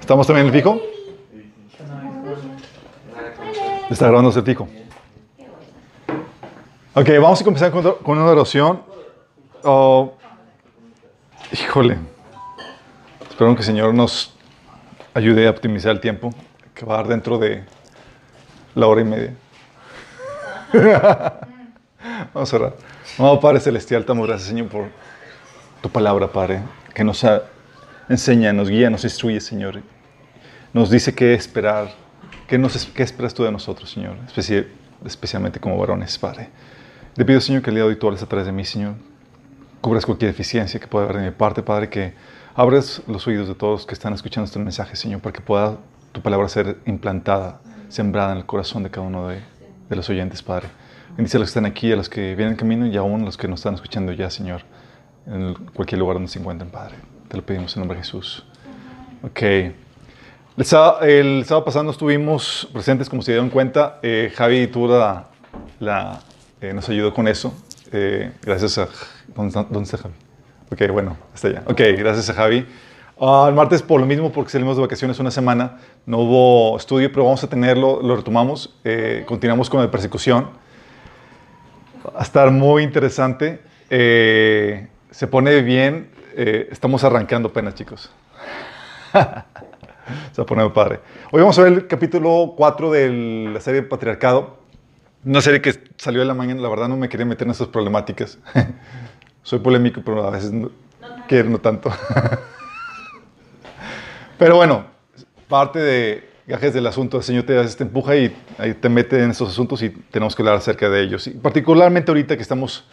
¿Estamos también en el fijo? Está grabándose el fijo. Ok, vamos a comenzar con, con una oración. Oh, híjole. Espero que el Señor nos ayude a optimizar el tiempo que va a dar dentro de la hora y media. Vamos a orar. Amado Padre Celestial, te damos gracias, Señor, por tu palabra, Padre, que nos enseña, nos guía, nos instruye, Señor. Nos dice qué esperar, qué, nos, qué esperas tú de nosotros, Señor, Especi- especialmente como varones, Padre. Te pido, Señor, que el día de hoy tú hables de mí, Señor. Cubras cualquier deficiencia que pueda haber de mi parte, Padre, que abras los oídos de todos que están escuchando este mensaje, Señor, para que pueda tu palabra ser implantada, sembrada en el corazón de cada uno de, de los oyentes, Padre. Bendice a los que están aquí, a los que vienen en camino y aún a los que nos están escuchando ya, Señor, en cualquier lugar donde se encuentren, Padre. Te lo pedimos en nombre de Jesús. Ok. El sábado, el sábado pasado estuvimos presentes, como se dieron cuenta. Eh, Javi tuvo la, la- eh, nos ayudó con eso. Eh, gracias a... ¿dónde está, Javi? Ok, bueno, está allá. Ok, gracias a Javi. Ah, el martes por lo mismo, porque salimos de vacaciones una semana, no hubo estudio, pero vamos a tenerlo, lo retomamos. Continuamos con la persecución. Va a estar muy interesante. Eh, se pone bien. eh, estamos arrancando apenas, chicos. Se va a poner muy padre. Hoy vamos a ver el capítulo 4 de la serie Patriarcado. Una serie que salió de la mañana. La verdad no me quería meter en esas problemáticas. Soy polémico, pero a veces no, quiero no tanto. pero bueno, parte de gajes del asunto. El Señor te, te empuja y te mete en esos asuntos y tenemos que hablar acerca de ellos. Y particularmente ahorita que estamos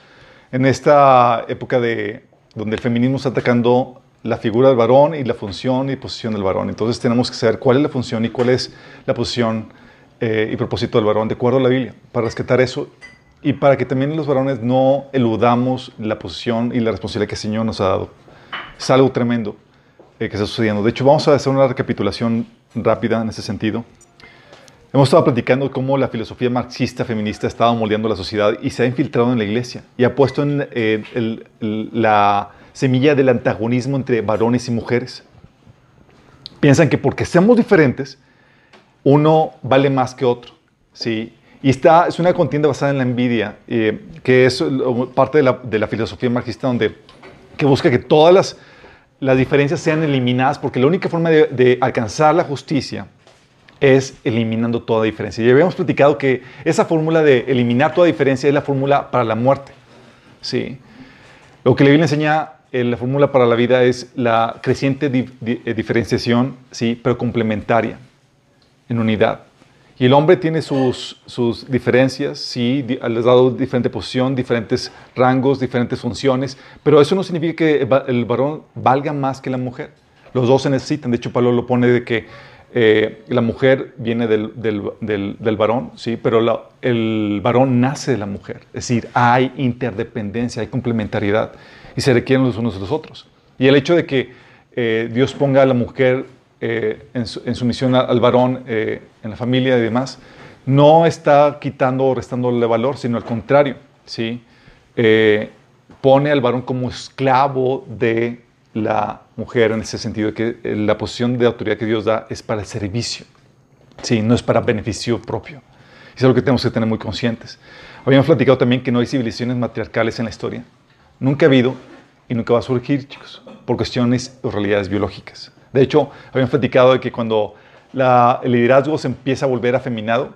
en esta época de donde el feminismo está atacando la figura del varón y la función y posición del varón. Entonces tenemos que saber cuál es la función y cuál es la posición eh, y propósito del varón de acuerdo a la Biblia, para rescatar eso y para que también los varones no eludamos la posición y la responsabilidad que el Señor nos ha dado. Es algo tremendo eh, que está sucediendo. De hecho, vamos a hacer una recapitulación rápida en ese sentido. Hemos estado platicando cómo la filosofía marxista feminista ha estado moldeando la sociedad y se ha infiltrado en la iglesia y ha puesto en eh, el- el- la semilla del antagonismo entre varones y mujeres. Piensan que porque seamos diferentes, uno vale más que otro. ¿sí? Y está, es una contienda basada en la envidia, eh, que es parte de la, de la filosofía marxista donde, que busca que todas las, las diferencias sean eliminadas, porque la única forma de, de alcanzar la justicia es eliminando toda diferencia. Y habíamos platicado que esa fórmula de eliminar toda diferencia es la fórmula para la muerte. ¿sí? Lo que la Biblia enseña, eh, la fórmula para la vida es la creciente eh, diferenciación, ¿sí? pero complementaria, en unidad. Y el hombre tiene sus, sus diferencias, sí, les ha dado diferente posición, diferentes rangos, diferentes funciones, pero eso no significa que el varón valga más que la mujer. Los dos se necesitan. De hecho, Pablo lo pone de que eh, la mujer viene del, del- del- del varón, sí, pero la- el varón nace de la mujer. Es decir, hay interdependencia, hay complementariedad y se requieren los unos de los otros. Y el hecho de que eh, Dios ponga a la mujer eh, en, su, en sumisión a- al varón eh, en la familia y demás, no está quitando o restándole valor, sino al contrario, ¿sí? Eh, pone al varón como esclavo de la mujer en ese sentido, de que eh, la posición de autoridad que Dios da es para el servicio, ¿sí? no es para beneficio propio. Es lo que tenemos que tener muy conscientes. Habíamos platicado también que no hay civilizaciones matriarcales en la historia. Nunca ha habido y nunca va a surgir, chicos, por cuestiones o realidades biológicas. De hecho, habíamos platicado de que cuando el liderazgo se empieza a volver afeminado,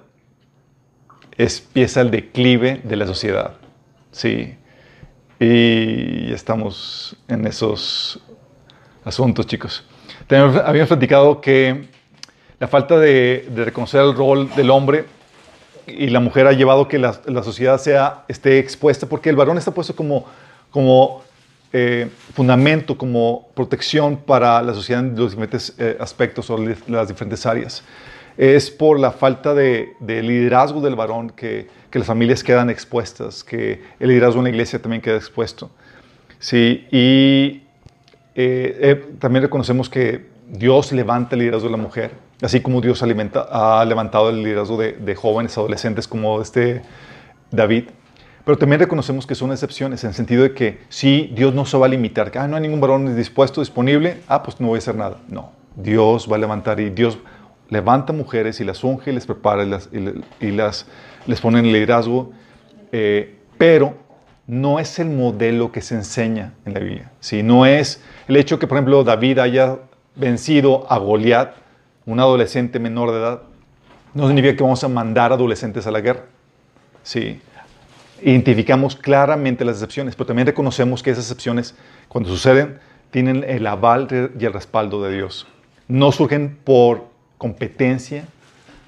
es- empieza el declive de la sociedad. Sí. Y estamos en esos asuntos, chicos. También habíamos platicado que la falta de, de reconocer el rol del hombre y la mujer ha llevado que la, la sociedad sea, esté expuesta, porque el varón está puesto como, como eh, fundamento, como protección para la sociedad en los diferentes eh, aspectos o las diferentes áreas. Es por la falta de, de liderazgo del varón que, que las familias quedan expuestas, que el liderazgo en la iglesia también queda expuesto. Sí, y eh, eh, también reconocemos que Dios levanta el liderazgo de la mujer, así como Dios alimenta- ha levantado el liderazgo de, de jóvenes, adolescentes como este David. Pero también reconocemos que son excepciones, en el sentido de que si Dios no se va a limitar, ah, no hay ningún varón dispuesto, disponible, ah, pues no voy a hacer nada. No, Dios va a levantar y Dios levanta mujeres y las unge y les prepara y, las, y, las, les pone en liderazgo, eh, pero no es el modelo que se enseña en la Biblia. ¿sí? No es el hecho que, por ejemplo, David haya vencido a Goliat, un adolescente menor de edad, no significa que vamos a mandar adolescentes a la guerra. Sí. Identificamos claramente las excepciones, pero también reconocemos que esas excepciones, cuando suceden, tienen el aval y el respaldo de Dios. No surgen por competencia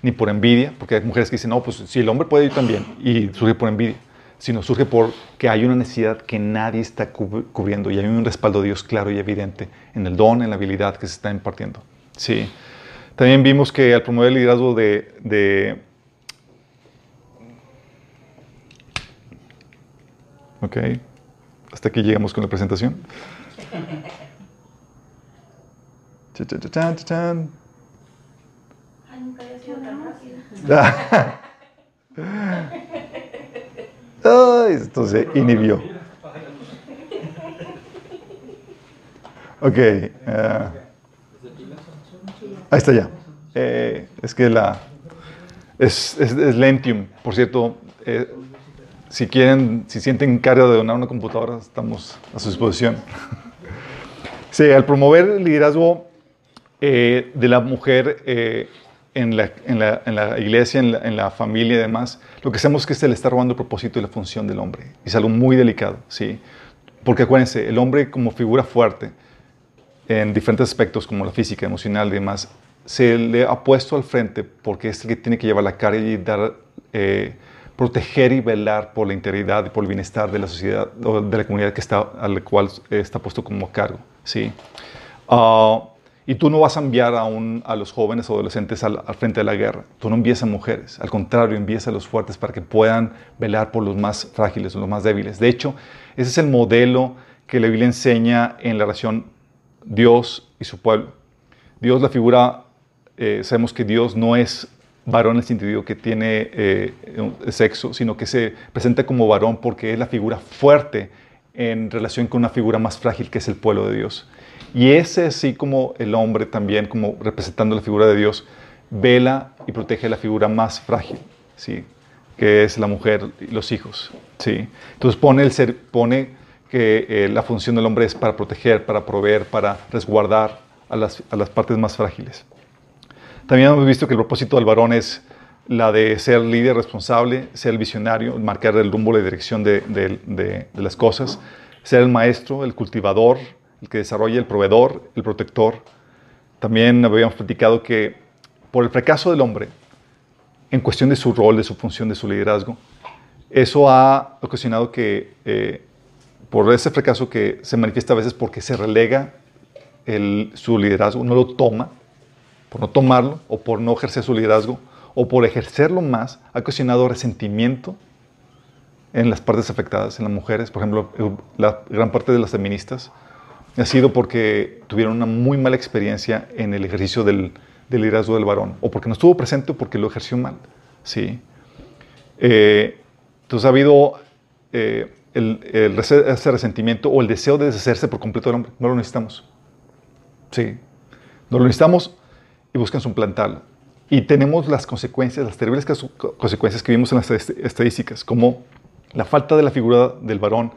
ni por envidia, porque hay mujeres que dicen, no, pues si el hombre puede, ir también, y surge por envidia, sino surge porque hay una necesidad que nadie está cubriendo y hay un respaldo de Dios claro y evidente en el don, en la habilidad que se está impartiendo. Sí. También vimos que al promover el liderazgo de, de Ok, hasta aquí llegamos con la presentación. Ay, esto se inhibió. Ok. Uh, ahí está ya. Eh, es que la. Es, es, Lentium, por cierto. Eh, si quieren, si sienten carga de donar una computadora, estamos a su disposición. sí, al promover el liderazgo eh, de la mujer eh, en, la, en, la, en, la, iglesia, en la, familia y demás, lo que hacemos es que se le está robando el propósito y la función del hombre. Y es algo muy delicado, ¿sí? Porque acuérdense, el hombre como figura fuerte en diferentes aspectos como la física, emocional y demás, se le ha puesto al frente porque es el que tiene que llevar la carga y dar... Eh, proteger y velar por la integridad y por el bienestar de la sociedad o de la comunidad que está, a la cual está puesto como cargo. ¿sí? Ah, y tú no vas a enviar a, a los jóvenes o adolescentes al, frente de la guerra. Tú no envías a mujeres. Al contrario, envías a los fuertes para que puedan velar por los más frágiles los más débiles. De hecho, ese es el modelo que la Biblia enseña en la relación Dios y su pueblo. Dios, la figura, eh, sabemos que Dios no es varón en el sentido que tiene eh, sexo, sino que se presenta como varón porque es la figura fuerte en relación con una figura más frágil que es el pueblo de Dios. Y ese así como el hombre también, como representando la figura de Dios, vela y protege la figura más frágil, ¿sí? que es la mujer y los hijos. ¿sí? Entonces pone, el ser, pone que eh, la función del hombre es para proteger, para proveer, para resguardar a las, a las partes más frágiles. También hemos visto que el propósito del varón es la de ser líder responsable, ser el visionario, marcar el rumbo, la dirección de, de, las cosas, ser el maestro, el cultivador, el que desarrolla, el proveedor, el protector. También habíamos platicado que por el fracaso del hombre, en cuestión de su rol, de su función, de su liderazgo, eso ha ocasionado que, eh, por ese fracaso que se manifiesta a veces porque se relega el, su liderazgo, no lo toma, por no tomarlo o por no ejercer su liderazgo o por ejercerlo más, ha ocasionado resentimiento en las partes afectadas, en las mujeres. Por ejemplo, la gran parte de las feministas ha sido porque tuvieron una muy mala experiencia en el ejercicio del, liderazgo del varón, o porque no estuvo presente o porque lo ejerció mal. ¿sí? Eh, entonces ha habido eh, el, ese resentimiento o el deseo de deshacerse por completo del hombre. No lo necesitamos. Sí. No lo necesitamos y buscan suplantarlo. Y tenemos las consecuencias, las terribles consecuencias que vimos en las estadísticas, como la falta de la figura del varón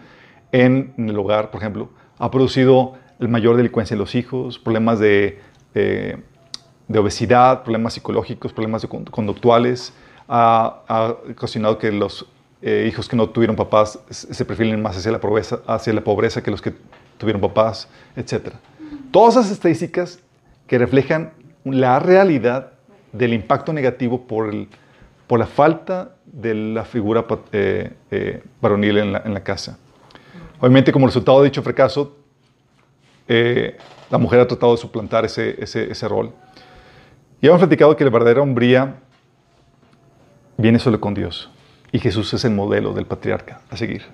en el hogar, por ejemplo, ha producido el mayor delincuencia en los hijos, problemas de, de, obesidad, problemas psicológicos, problemas conductuales, ha, ocasionado que los eh, hijos que no tuvieron papás se prefieren más hacia la, pobreza, hacia la pobreza que los que tuvieron papás, etc. Todas esas estadísticas que reflejan la realidad del impacto negativo por, el, por la falta de la figura eh, eh, varonil en la, casa. Obviamente, como resultado de dicho fracaso, eh, la mujer ha tratado de suplantar ese, ese, ese rol. Y hemos platicado que la verdadera hombría viene solo con Dios. Y Jesús es el modelo del patriarca a seguir.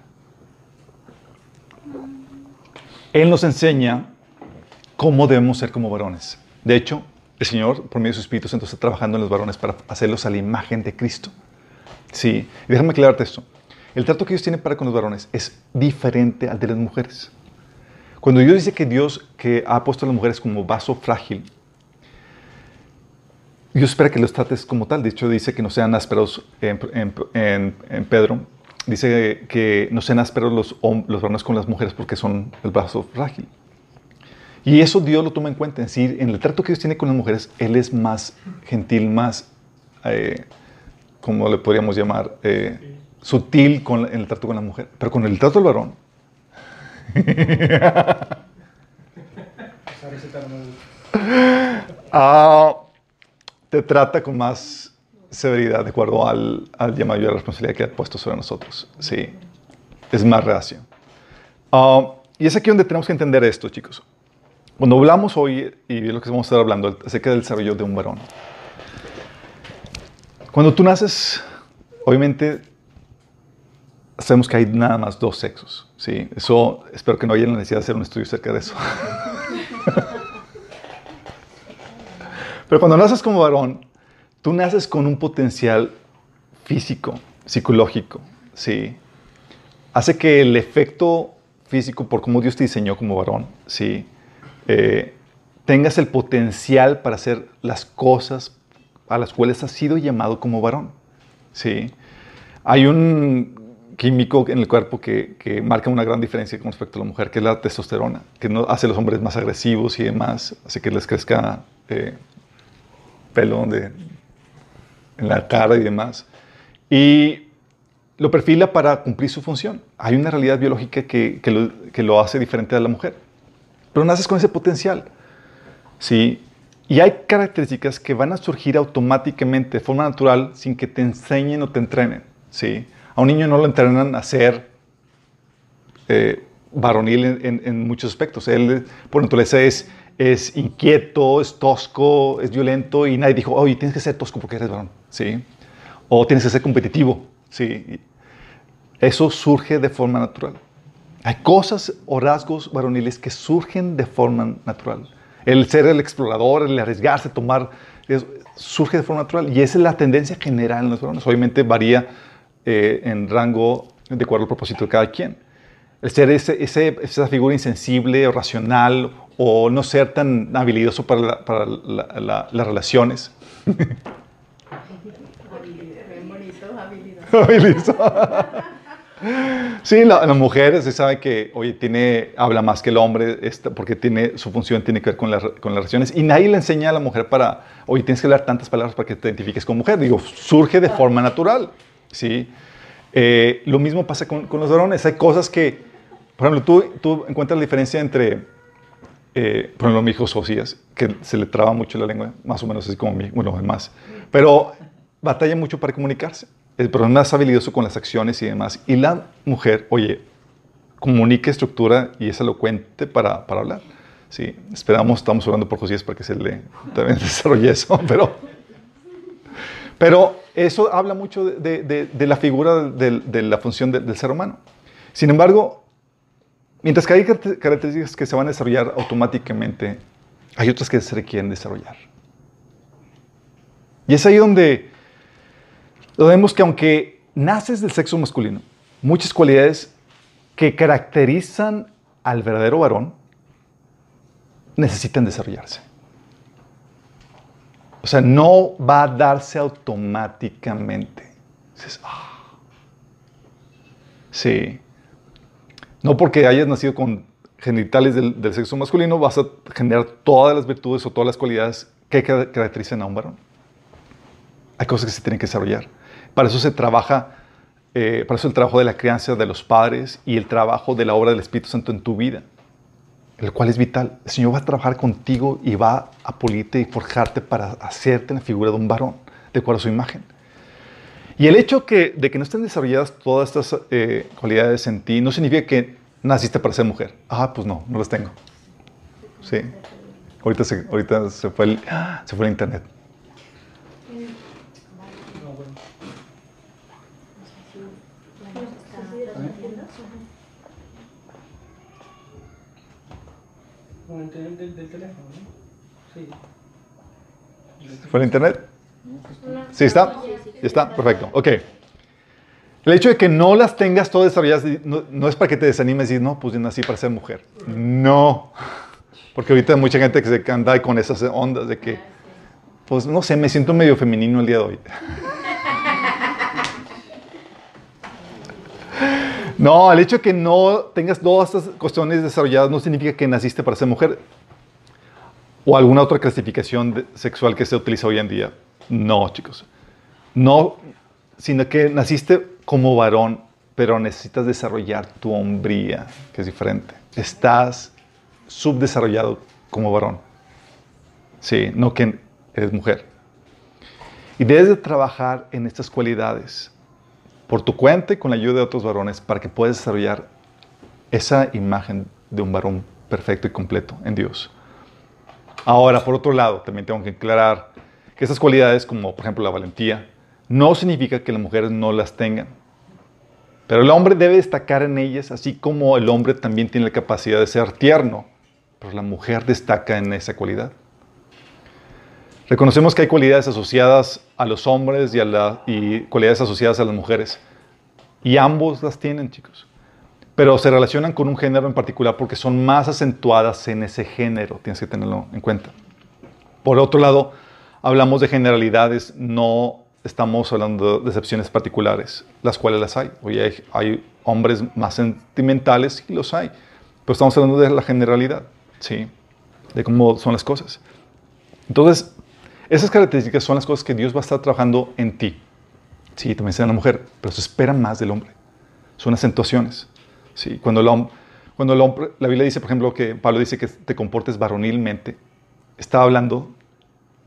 Él nos enseña cómo debemos ser como varones. De hecho, el Señor, por medio de su Espíritu Santo, está trabajando en los varones para hacerlos a la imagen de Cristo. Sí, y déjame aclararte esto. El trato que Dios tiene para con los varones es diferente al de las mujeres. Cuando Dios dice que Dios que ha puesto a las mujeres como vaso frágil, Dios espera que los trates como tal. De hecho, dice que no sean ásperos en, Pedro. Dice que no sean ásperos los, los varones con las mujeres porque son el vaso frágil. Y eso Dios lo toma en cuenta. Es decir, en el trato que Dios tiene con las mujeres, Él es más gentil, más, eh, como le podríamos llamar, eh, sutil con, en el trato con la mujer. Pero con el trato del varón, ah, te trata con más severidad de acuerdo al, al llamado y a la responsabilidad que ha puesto sobre nosotros. Sí, es más reacio. Ah, y es aquí donde tenemos que entender esto, chicos. Cuando hablamos hoy, y es lo que vamos a estar hablando, acerca del desarrollo de un varón. Cuando tú naces, obviamente sabemos que hay nada más dos sexos. ¿sí? Eso, espero que no haya la necesidad de hacer un estudio acerca de eso. Pero cuando naces como varón, tú naces con un potencial físico, psicológico, ¿sí? Hace que el efecto físico, por cómo Dios te diseñó como varón, ¿sí? Eh, tengas el potencial para hacer las cosas a las cuales has sido llamado como varón, ¿sí? Hay un químico en el cuerpo que, marca una gran diferencia con respecto a la mujer, que es la testosterona, que no, hace a los hombres más agresivos y demás, hace que les crezca eh, pelo en la cara y demás. Y lo perfila para cumplir su función. Hay una realidad biológica que, lo, que lo hace diferente a la mujer. Pero naces con ese potencial. ¿sí? Y hay características que van a surgir automáticamente, de forma natural, sin que te enseñen o te entrenen. ¿sí? A un niño no lo entrenan a ser eh, varonil en, muchos aspectos. Él, por naturaleza, es, es inquieto, es tosco, es violento y nadie dijo, oye, tienes que ser tosco porque eres varón, ¿sí? O tienes que ser competitivo, ¿sí? Eso surge de forma natural. Hay cosas o rasgos varoniles que surgen de forma natural. El ser el explorador, el arriesgarse, tomar, surge de forma natural. Y esa es la tendencia general en los varones. Obviamente varía eh, en rango de acuerdo al propósito de cada quien. El ser ese, esa figura insensible o racional o no ser tan habilidoso para, para las relaciones. Sí, la, la, mujer se sabe que, oye, tiene, habla más que el hombre porque tiene, su función tiene que ver con, con, las relaciones y nadie le enseña a la mujer para, oye, tienes que hablar tantas palabras para que te identifiques como mujer. Digo, surge de forma natural. ¿Sí? Eh, lo mismo pasa con, los varones. Hay cosas que, por ejemplo, tú, tú encuentras la diferencia entre, eh, por ejemplo, mi hijo Socias, que se le traba mucho la lengua, más o menos así como mi, bueno, más, pero batalla mucho para comunicarse. Pero es más habilidoso con las acciones y demás. Y la mujer, oye, comunica estructura y es elocuente para, para hablar. Sí, esperamos, estamos orando por Josías para que se le también desarrolle eso, pero, pero eso habla mucho de, la figura de, la función del ser humano. Sin embargo, mientras que hay características que se van a desarrollar automáticamente, hay otras que se requieren desarrollar. Y es ahí donde lo vemos que aunque naces del sexo masculino, muchas cualidades que caracterizan al verdadero varón necesitan desarrollarse. O sea, no va a darse automáticamente. Ah". Sí. No porque hayas nacido con genitales del, sexo masculino vas a generar todas las virtudes o todas las cualidades que caracterizan a un varón. Hay cosas que se tienen que desarrollar. Para eso se trabaja, eh, para eso el trabajo de la crianza de los padres y el trabajo de la obra del Espíritu Santo en tu vida el cual es vital. El Señor va a trabajar contigo y va a pulirte y forjarte para hacerte la figura de un varón, de acuerdo a su imagen. Y el hecho de que no estén desarrolladas todas estas eh, cualidades en ti no significa que naciste para ser mujer. Ah, pues no, no las tengo. Sí. Ahorita se, ahorita se, fue, el, se fue el internet. Con internet del, teléfono, ¿no? Sí. ¿Fue el internet? ¿Sí está? ¿Ya está? Perfecto. Ok. El hecho de que no las tengas todas desarrolladas no, es para que te desanimes y no, pues yo nací para ser mujer. No. Porque ahorita hay mucha gente que se anda con esas ondas de que, pues no sé, me siento medio femenino el día de hoy. No, el hecho de que no tengas todas estas cuestiones desarrolladas no significa que naciste para ser mujer o alguna otra clasificación sexual que se utiliza hoy en día. No, chicos. No, sino que naciste como varón, pero necesitas desarrollar tu hombría, que es diferente. Estás subdesarrollado como varón. Sí, no que eres mujer. Y debes de trabajar en estas cualidades por tu cuenta y con la ayuda de otros varones para que puedas desarrollar esa imagen de un varón perfecto y completo en Dios. Ahora, por otro lado, también tengo que aclarar que estas cualidades, como por ejemplo la valentía, no significa que las mujeres no las tengan. Pero el hombre debe destacar en ellas, así como el hombre también tiene la capacidad de ser tierno, pero la mujer destaca en esa cualidad. Reconocemos que hay cualidades asociadas a los hombres y, a y cualidades asociadas a las mujeres. Y ambos las tienen, chicos. Pero se relacionan con un género en particular porque son más acentuadas en ese género. Tienes que tenerlo en cuenta. Por otro lado, hablamos de generalidades, no estamos hablando de excepciones particulares, las cuales las hay. Hoy hay, hay hombres más sentimentales y los hay. Pero estamos hablando de la generalidad, ¿sí? De cómo son las cosas. Entonces, esas características son las cosas que Dios va a estar trabajando en ti. Sí, también sea la mujer, pero se espera más del hombre. Son acentuaciones. Sí, cuando, hombre, cuando hombre, la Biblia dice, por ejemplo, que Pablo dice que te comportes varonilmente, está hablando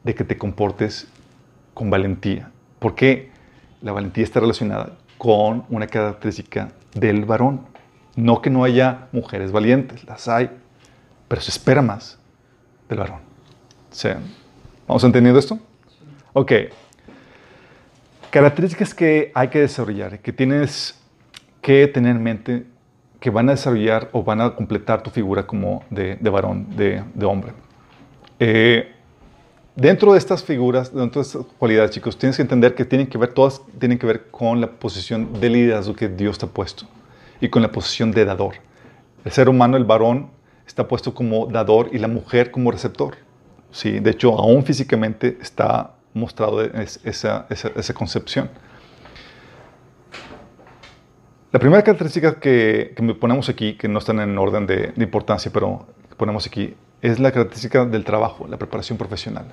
de que te comportes con valentía. Porque la valentía está relacionada con una característica del varón. No que no haya mujeres valientes, las hay, pero se espera más del varón. Sí. ¿Vamos entendiendo esto? Ok. Características que hay que desarrollar, que tienes que tener en mente que van a desarrollar o van a completar tu figura como de, varón, de, hombre. Eh, dentro de estas figuras, dentro de estas cualidades, chicos, tienes que entender que tienen que ver, todas tienen que ver con la posición de liderazgo que Dios te ha puesto y con la posición de dador. El ser humano, el varón, está puesto como dador y la mujer como receptor. Sí, de hecho, aún físicamente está mostrado esa, concepción. La primera característica que, que, ponemos aquí, que no están en orden de, importancia, pero que ponemos aquí, es la característica del trabajo, la preparación profesional.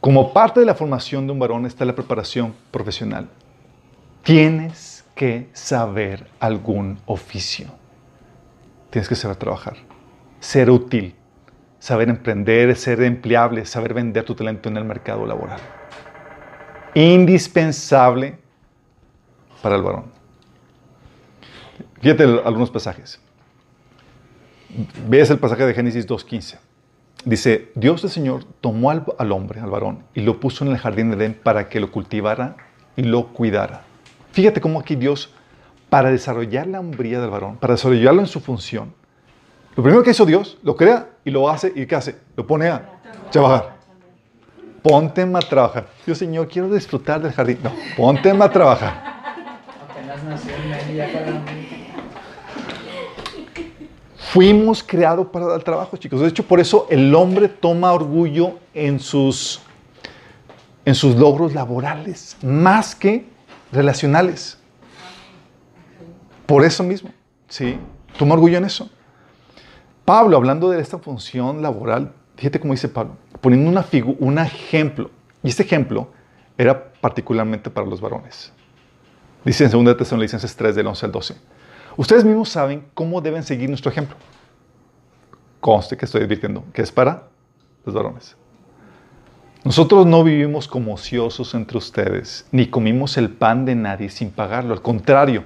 Como parte de la formación de un varón está la preparación profesional. Tienes que saber algún oficio. Tienes que saber trabajar, ser útil, saber emprender, ser empleable, saber vender tu talento en el mercado laboral. Indispensable para el varón. Fíjate algunos pasajes. Ves el pasaje de Génesis 2.15. Dice, Dios el Señor tomó al, al, hombre, al varón, y lo puso en el jardín de Edén para que lo cultivara y lo cuidara. Fíjate cómo aquí Dios, para desarrollar la hombría del varón, para desarrollarlo en su función, lo primero que hizo Dios, lo crea y lo hace. ¿Y qué hace? Lo pone a trabajar. Ponte a trabajar. Dios, Señor, quiero disfrutar del jardín. No, ponte a trabajar. Fuimos creados para el trabajo, chicos. De hecho, por eso el hombre toma orgullo en sus, en sus logros laborales, más que relacionales. Por eso mismo, ¿sí? Toma orgullo en eso. Pablo, hablando de esta función laboral, fíjate cómo dice Pablo, poniendo una un ejemplo. Y este ejemplo era particularmente para los varones. Dice en 2 Tesalonicenses 3, del 11 al 12. Ustedes mismos saben cómo deben seguir nuestro ejemplo. Conste que estoy advirtiendo que es para los varones. Nosotros no vivimos como ociosos entre ustedes, ni comimos el pan de nadie sin pagarlo. Al contrario,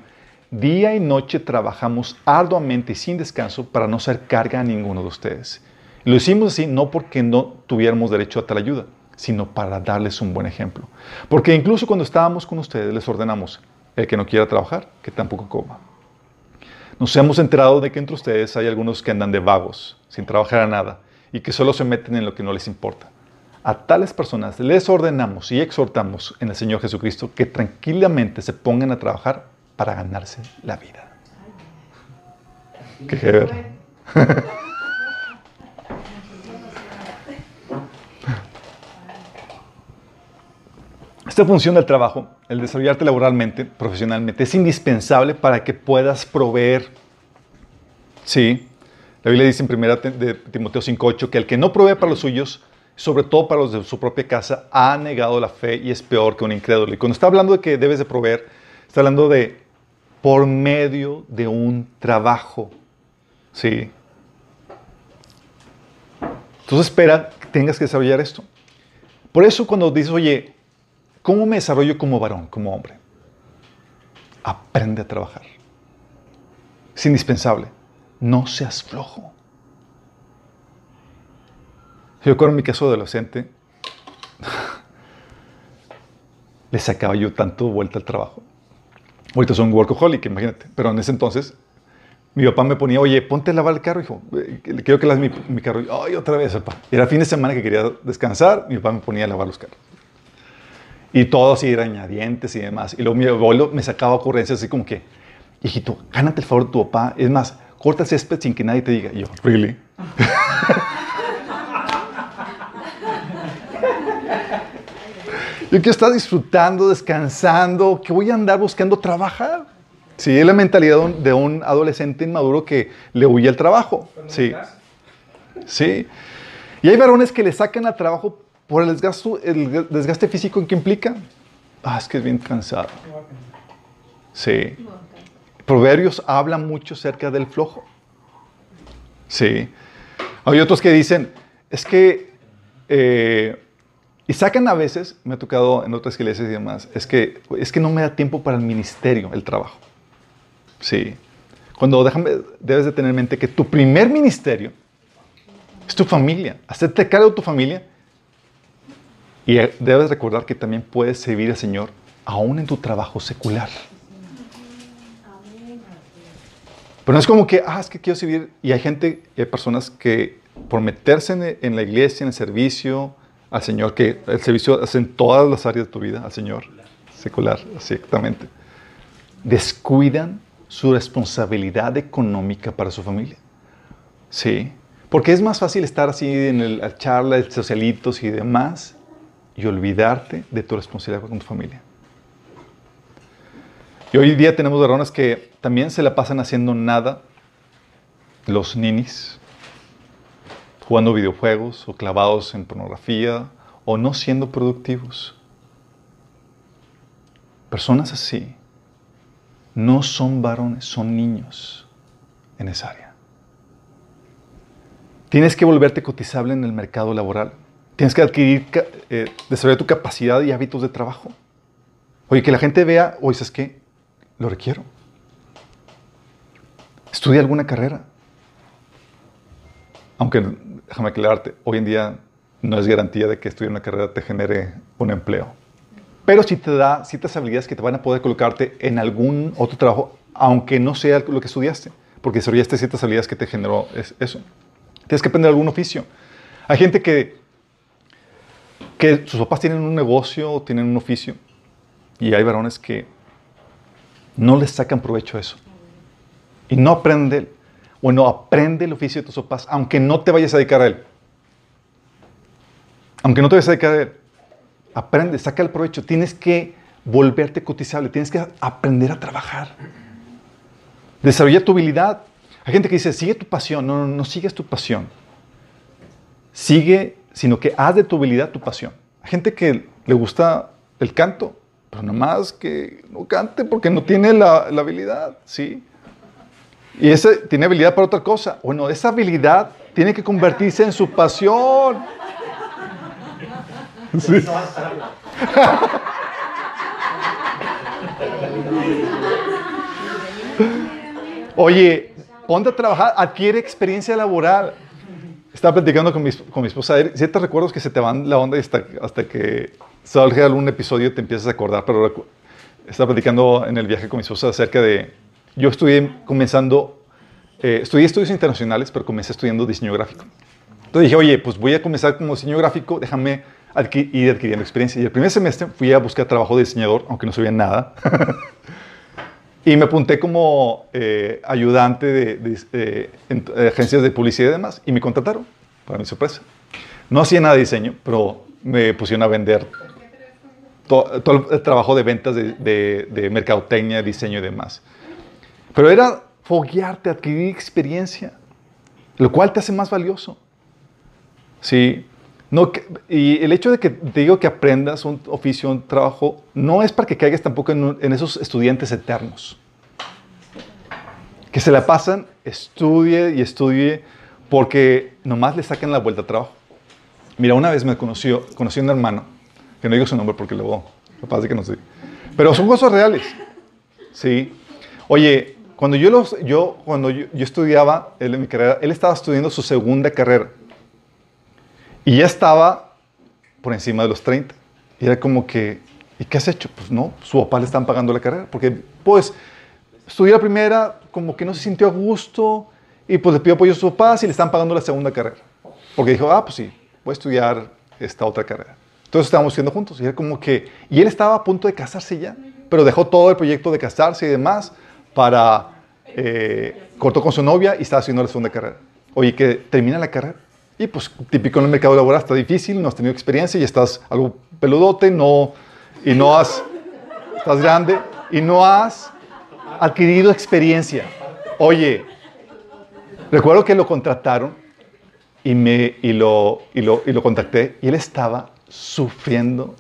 Día y noche trabajamos arduamente y sin descanso para no ser carga a ninguno de ustedes. lo hicimos así no porque no tuviéramos derecho a tal ayuda, sino para darles un buen ejemplo. Porque incluso cuando estábamos con ustedes les ordenamos, el que no quiera trabajar, que tampoco coma. Nos hemos enterado de que entre ustedes hay algunos que andan de vagos, sin trabajar a nada, y que solo se meten en lo que no les importa. A tales personas les ordenamos y exhortamos en el Señor Jesucristo que tranquilamente se pongan a trabajar para ganarse la vida. Qué ver. Esta función del trabajo, el desarrollarte laboralmente, profesionalmente, es indispensable para que puedas proveer. Sí, la Biblia dice en 1 de Timoteo 5.8 que el que no provee para los suyos, sobre todo para los de su propia casa, ha negado la fe y es peor que un incrédulo. Y cuando está hablando de que debes de proveer, está hablando de por medio de un trabajo. Sí. Entonces espera que tengas que desarrollar esto. Por eso cuando dices, oye, ¿cómo me desarrollo como varón, como hombre? Aprende a trabajar. Es indispensable. No seas flojo. Yo recuerdo en mi caso de adolescente, le sacaba yo tanto vuelta al trabajo. Ahorita soy un workaholic, imagínate. Pero en ese entonces, mi papá me ponía, oye, ponte a lavar el carro, hijo. Eh, quiero que laves mi, mi carro. Ay, otra vez, papá. Era fin de semana que quería descansar, mi papá me ponía a lavar los carros. Y todo así, añadientes y demás. Y luego mi abuelo me sacaba ocurrencias así como que, hijito, gánate el favor de tu papá. Es más, corta el césped sin que nadie te diga. Y yo, ¿really? yo quiero estar disfrutando, descansando, que voy a andar buscando trabajar. Sí, es la mentalidad de un adolescente inmaduro que le huye al trabajo. Sí. Sí. Y hay varones que le sacan al trabajo por el desgaste, el desgaste físico en que implica. Ah, es que es bien cansado. Sí. Proverbios habla mucho acerca del flojo. Sí. Hay otros que dicen, es que, eh, y sacan a veces, me ha tocado en otras iglesias y demás, es que, es que no me da tiempo para el ministerio, el trabajo. Sí. Cuando déjame, debes de tener en mente que tu primer ministerio es tu familia. Hacerte cargo de tu familia. Y debes recordar que también puedes servir al Señor aún en tu trabajo secular. Pero no es como que, ah, es que quiero servir. Y hay gente, hay personas que por meterse en, la iglesia, en el servicio al Señor, que el servicio hace en todas las áreas de tu vida al Señor, secular, exactamente, descuidan su responsabilidad económica para su familia. Sí, porque es más fácil estar así en la charla de socialitos y demás y olvidarte de tu responsabilidad con tu familia. Y hoy día tenemos varones que también se la pasan haciendo nada, los ninis, jugando videojuegos o clavados en pornografía o no siendo productivos. Personas así no son varones, son niños en esa área. Tienes que volverte cotizable en el mercado laboral. Tienes que adquirir, eh, desarrollar tu capacidad y hábitos de trabajo. Oye, que la gente vea, oye, ¿sabes qué? Lo requiero. Estudia alguna carrera. Aunque, déjame aclararte, hoy en día no es garantía de que estudiar una carrera te genere un empleo. Pero sí te da ciertas habilidades que te van a poder colocarte en algún otro trabajo, aunque no sea lo que estudiaste, porque desarrollaste ciertas habilidades que te generó eso. Tienes que aprender algún oficio. Hay gente que, que sus papás tienen un negocio o tienen un oficio, y hay varones que no les sacan provecho a eso. Y no aprende, bueno, aprende el oficio de tus papás, aunque no te vayas a dedicar a él. Aunque no te vayas a dedicar a él. Aprende, saca el provecho. Tienes que volverte cotizable, tienes que aprender a trabajar. Desarrolla tu habilidad. Hay gente que dice, sigue tu pasión. No, no, no sigues tu pasión. Sigue, sino que haz de tu habilidad tu pasión. Hay gente que le gusta el canto, pero nada más que no cante porque no tiene la, habilidad, ¿sí? Y ese tiene habilidad para otra cosa. Bueno, esa habilidad tiene que convertirse en su pasión. Oye, ponte a trabajar, adquiere experiencia laboral. Estaba platicando con mi, con mi esposa, ciertos recuerdos que se te van la onda hasta, hasta que salga algún episodio y te empiezas a acordar, pero estaba platicando en el viaje con mi esposa acerca de, yo estudié comenzando, eh, estudié estudios internacionales, pero comencé estudiando diseño gráfico. Entonces dije, oye, pues voy a comenzar como diseño gráfico, déjame ir adquiriendo experiencia. Y el primer semestre fui a buscar trabajo de diseñador, aunque no sabía nada. y me apunté como eh, ayudante de, de, agencias de publicidad y demás. Y me contrataron, para mi sorpresa. No hacía nada de diseño, pero me pusieron a vender todo, el trabajo de ventas de, de, mercadotecnia, diseño y demás. Pero era foguearte, adquirir experiencia, lo cual te hace más valioso. Sí. No, y el hecho de que te digo que aprendas un oficio, un trabajo, no es para que caigas tampoco en, esos estudiantes eternos. Que se la pasan, estudie y estudie, porque nomás le sacan la vuelta al trabajo. Mira, una vez me conoció, conocí a un hermano, que no digo su nombre porque luego, capaz de que no sé. Pero son cosas reales. Sí. Oye, cuando yo, los, yo, cuando yo, estudiaba él, en mi carrera, él estaba estudiando su segunda carrera. Y ya estaba por encima de los 30. Y era como que, ¿y qué has hecho? Pues no, su papá le están pagando la carrera. Porque, pues, estudió la primera, como que no se sintió a gusto, y pues le pidió apoyo a sus papás y le están pagando la segunda carrera. Porque dijo, ah, pues sí, voy a estudiar esta otra carrera. Entonces estábamos estudiando juntos. Y era como que, y él estaba a punto de casarse ya, pero dejó todo el proyecto de casarse y demás para, eh, cortó con su novia y estaba haciendo la segunda carrera. Oye, que termina la carrera. Y pues típico en el mercado laboral está difícil, no has tenido experiencia y estás algo peludote, no, y no has, estás grande y no has adquirido experiencia. Oye, recuerdo que lo contrataron y, me, y, lo, y, lo, y lo contacté y él estaba sufriendo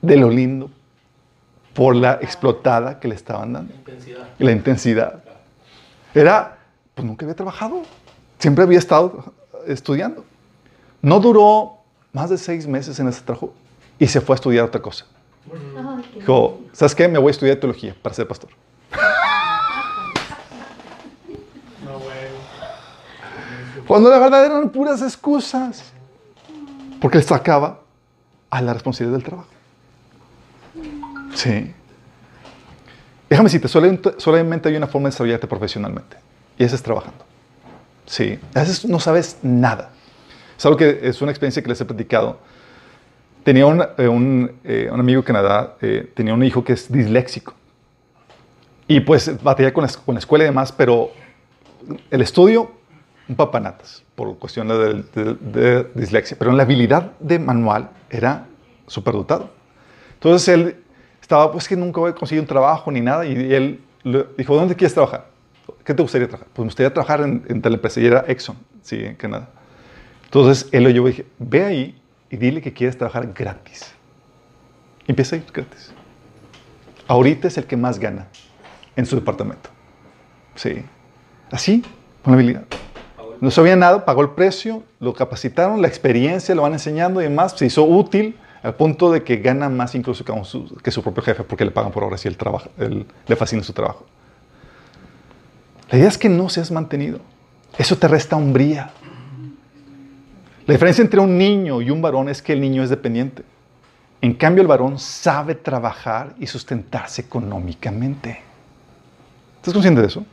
de lo lindo por la explotada que le estaban dando. La intensidad. La intensidad. Era, pues nunca había trabajado, siempre había estado estudiando. No duró más de seis meses en ese trabajo y se fue a estudiar otra cosa. Dijo, ¿sabes qué? Me voy a estudiar teología para ser pastor. Cuando la verdad eran puras excusas. Porque le sacaba a la responsabilidad del trabajo. Sí. Déjame decirte, solamente hay una forma de desarrollarte profesionalmente. Y esa es trabajando. Sí. A veces no sabes nada. Es algo que es una experiencia que les he platicado. Tenía un, eh, eh, un, amigo en Canadá, eh, tenía un hijo que es disléxico. Y pues batalla con la, con la escuela y demás, pero el estudio, un papanatas, por cuestión de, de, dislexia. Pero en la habilidad de manual era superdotado. Entonces él estaba, pues que nunca voy a conseguir un trabajo ni nada, y él le dijo, ¿dónde quieres trabajar? ¿Qué te gustaría trabajar? Pues me gustaría trabajar en, en tal empresa, y era Exxon, sí, en Canadá. Entonces él lo llevó y dije, ve ahí y dile que quieres trabajar gratis. empieza a ir gratis. Ahorita es el que más gana en su departamento. Sí. Así, con la habilidad. No sabía nada, pagó el precio, lo capacitaron, la experiencia, lo van enseñando y demás. Se hizo útil al punto de que gana más incluso que su, que su propio jefe porque le pagan por hora si él, trabaja, le fascina su trabajo. La idea es que no seas mantenido. Eso te resta hombría. La diferencia entre un niño y un varón es que el niño es dependiente. En cambio, el varón sabe trabajar y sustentarse económicamente. ¿Estás consciente de eso?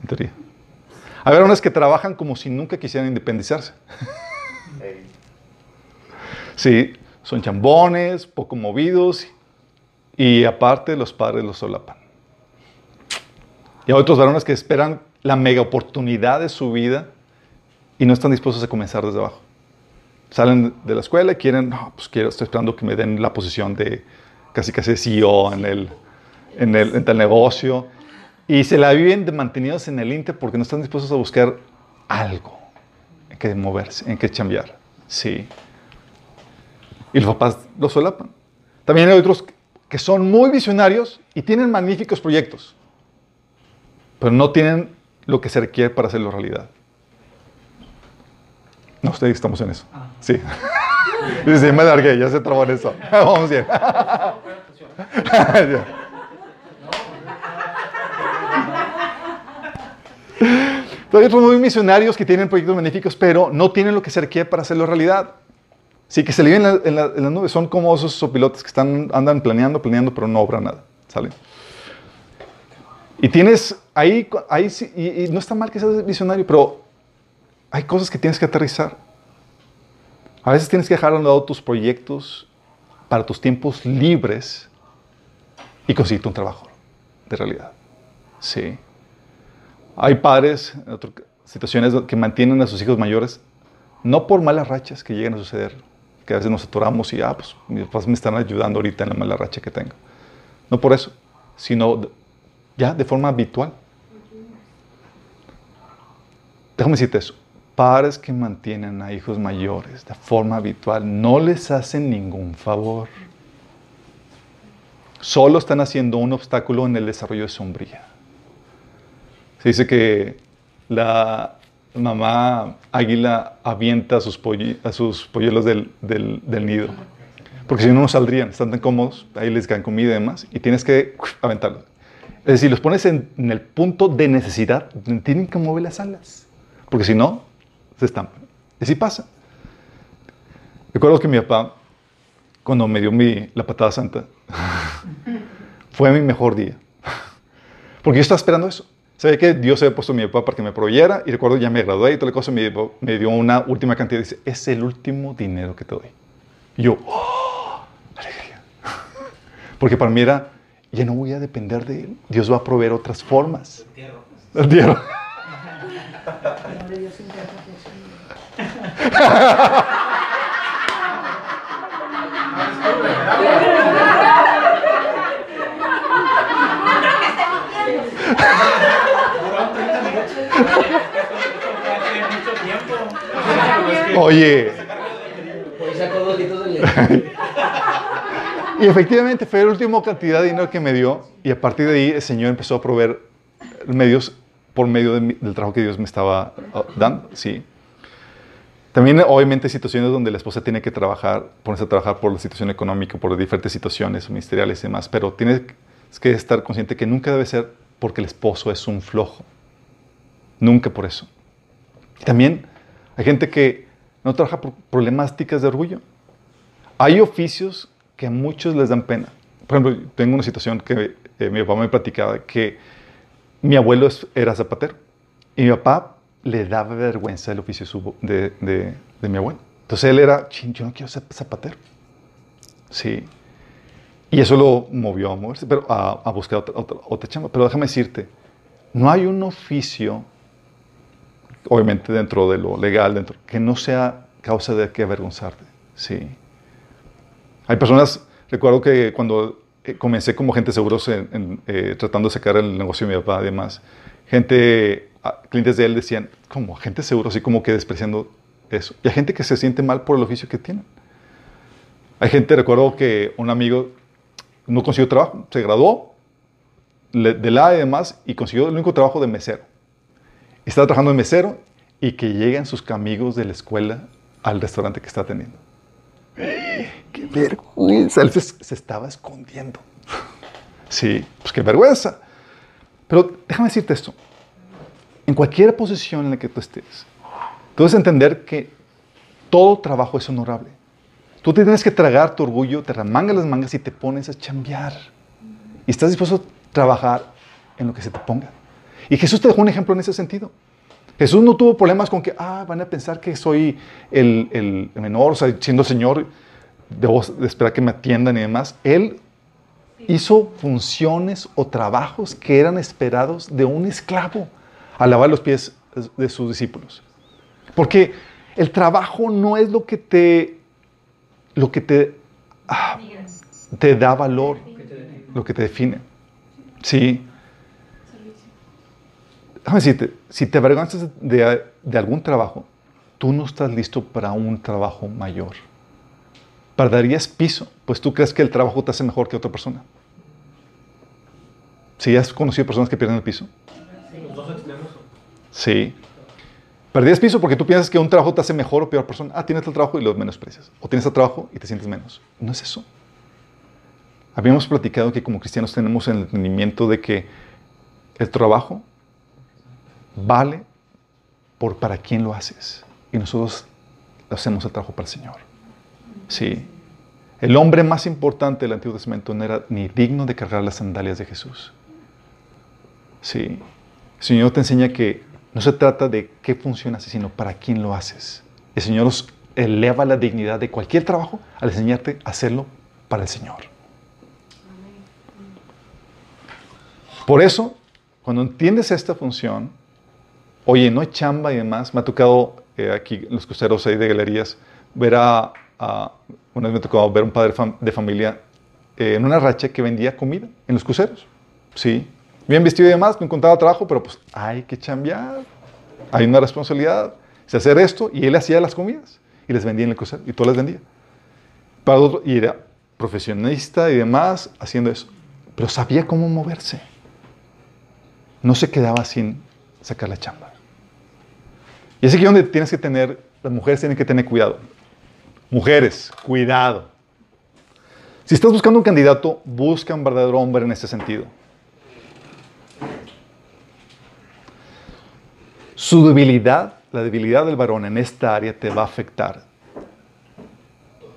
En teoría. Hay varones que trabajan como si nunca quisieran independizarse. Sí, son chambones, poco movidos y aparte los padres los solapan. Y hay otros varones que esperan la mega oportunidad de su vida y no están dispuestos a comenzar desde abajo. Salen de la escuela y quieren, no, pues quiero, estoy esperando que me den la posición de casi casi CEO en el, en el, en el negocio. Y se la viven de mantenidos en el Inter porque no están dispuestos a buscar algo en que moverse, en que cambiar. Sí. Y los papás lo solapan. También hay otros que son muy visionarios y tienen magníficos proyectos, pero no tienen lo que se requiere para hacerlo realidad. No, ustedes estamos en eso. Ah. Sí. Dice, me largué, ya se trabó en eso. Vamos bien. Hay otros muy misionarios que tienen proyectos benéficos, pero no tienen lo que se requiere para hacerlo realidad. Sí, que se le viven en, la, las nubes. Son como esos pilotos que están, andan planeando, planeando, pero no obran nada. ¿Sale? Y tienes ahí, ahí y, y no está mal que seas visionario, pero hay cosas que tienes que aterrizar. A veces tienes que dejar a un lado tus proyectos para tus tiempos libres y conseguirte un trabajo de realidad. Sí. Hay padres, en situaciones, que mantienen a sus hijos mayores no por malas rachas que lleguen a suceder, que a veces nos atoramos y, ah, pues mis papás me están ayudando ahorita en la mala racha que tengo. No por eso, sino ya de forma habitual. Déjame decirte eso. Padres que mantienen a hijos mayores de forma habitual no les hacen ningún favor. Solo están haciendo un obstáculo en el desarrollo de sombría. Se dice que la mamá águila avienta a sus, a sus polluelos del, nido. Porque si no, no saldrían, están tan cómodos, ahí les dan comida y demás, y tienes que aventarlos. Es decir, los pones en, el punto de necesidad, tienen que mover las alas, porque si no, se estampan. Y así pasa. Recuerdo que mi papá, cuando me dio mi, la patada santa, fue mi mejor día. Porque yo estaba esperando eso. Sabía que Dios había puesto a mi papá para que me proveyera y recuerdo ya me gradué y toda la cosa me, me dio una última cantidad y dice, es el último dinero que te doy. Y yo, ¡oh! Alegría. Porque para mí era, ya no voy a depender de Él. Dios va a proveer otras formas. El tierra. Oye. y efectivamente fue la última cantidad de dinero que me dio y a partir de ahí el Señor empezó a proveer medios por medio del trabajo que Dios me estaba ah, dando, sí. También obviamente situaciones donde la esposa tiene que trabajar, ponerse a trabajar por la situación económica, por diferentes situaciones ministeriales y demás, pero tienes que estar consciente que nunca debe ser porque el esposo es un flojo. Nunca por eso. También hay gente que no trabaja por problemáticas de orgullo. Hay oficios que a muchos les dan pena. Por ejemplo, tengo una situación que eh, mi papá me platicaba que mi abuelo era zapatero y mi papá le daba vergüenza el oficio de, de, mi abuelo. Entonces él era, yo no quiero ser zapatero. Sí. Y eso lo movió a moverse, pero a, buscar otra, otra, chamba. Pero déjame decirte, no hay un oficio, obviamente dentro de lo legal, dentro, que no sea causa de que avergonzarte. Sí. Hay personas, recuerdo que cuando eh, comencé como gente seguros en, eh, tratando de sacar el negocio de mi papá, además, gente, clientes de él decían, como gente seguro, así como que despreciando eso. Y hay gente que se siente mal por el oficio que tienen. Hay gente, recuerdo que un amigo no consiguió trabajo, se graduó de la y demás y consiguió el único trabajo de mesero. Estaba trabajando de mesero y que llegan sus amigos de la escuela al restaurante que está atendiendo. ¡Qué vergüenza! Él se, estaba escondiendo. Sí, pues qué vergüenza. Pero déjame decirte esto. En cualquier posición en la que tú estés, tú debes entender que todo trabajo es honorable. Tú tienes que tragar tu orgullo, te remangas las mangas y te pones a chambear. Y estás dispuesto a trabajar en lo que se te ponga. Y Jesús te dejó un ejemplo en ese sentido. Jesús no tuvo problemas con que, ah, van a pensar que soy el, menor, o sea, siendo Señor, debo de esperar que me atiendan y demás. Él hizo funciones o trabajos que eran esperados de un esclavo a lavar los pies de sus discípulos. Porque el trabajo no es lo que te lo que te, ah, te da valor, lo que te define. Sí. Déjame decirte, si te avergüenzas de, de algún trabajo, tú no estás listo para un trabajo mayor. Perderías piso, pues tú crees que el trabajo te hace mejor que otra persona. ¿Sí has conocido personas que pierden el piso? Sí. Perdías piso porque tú piensas que un trabajo te hace mejor o peor persona. Ah, tienes el trabajo y lo menosprecias. O tienes el trabajo y te sientes menos. No es eso. Habíamos platicado que como cristianos tenemos el entendimiento de que el trabajo vale por para quién lo haces. Y nosotros hacemos el trabajo para el Señor. Sí. El hombre más importante del Antiguo Testamento no era ni digno de cargar las sandalias de Jesús. Sí. El Señor te enseña que No se trata de qué funciona así, sino para quién lo haces. El Señor nos eleva la dignidad de cualquier trabajo al enseñarte a hacerlo para el Señor. Por eso, cuando entiendes esta función, oye, no hay chamba y demás, me ha tocado eh, aquí los cruceros ahí de galerías ver a, una vez me tocó ver un padre de familia eh, en una racha que vendía comida en los cruceros. Sí, bien vestido y demás, no encontraba trabajo, pero pues hay que chambear, hay una responsabilidad, es hacer esto, y él hacía las comidas y les vendía en el crucero, y todo les vendía. Para otro, y era profesionista y demás haciendo eso, pero sabía cómo moverse. No se quedaba sin sacar la chamba. Y es aquí donde tienes que tener, las mujeres tienen que tener cuidado. Mujeres, cuidado. Si estás buscando un candidato, busca un verdadero hombre en ese sentido. Su debilidad, la debilidad del varón en esta área te va a afectar.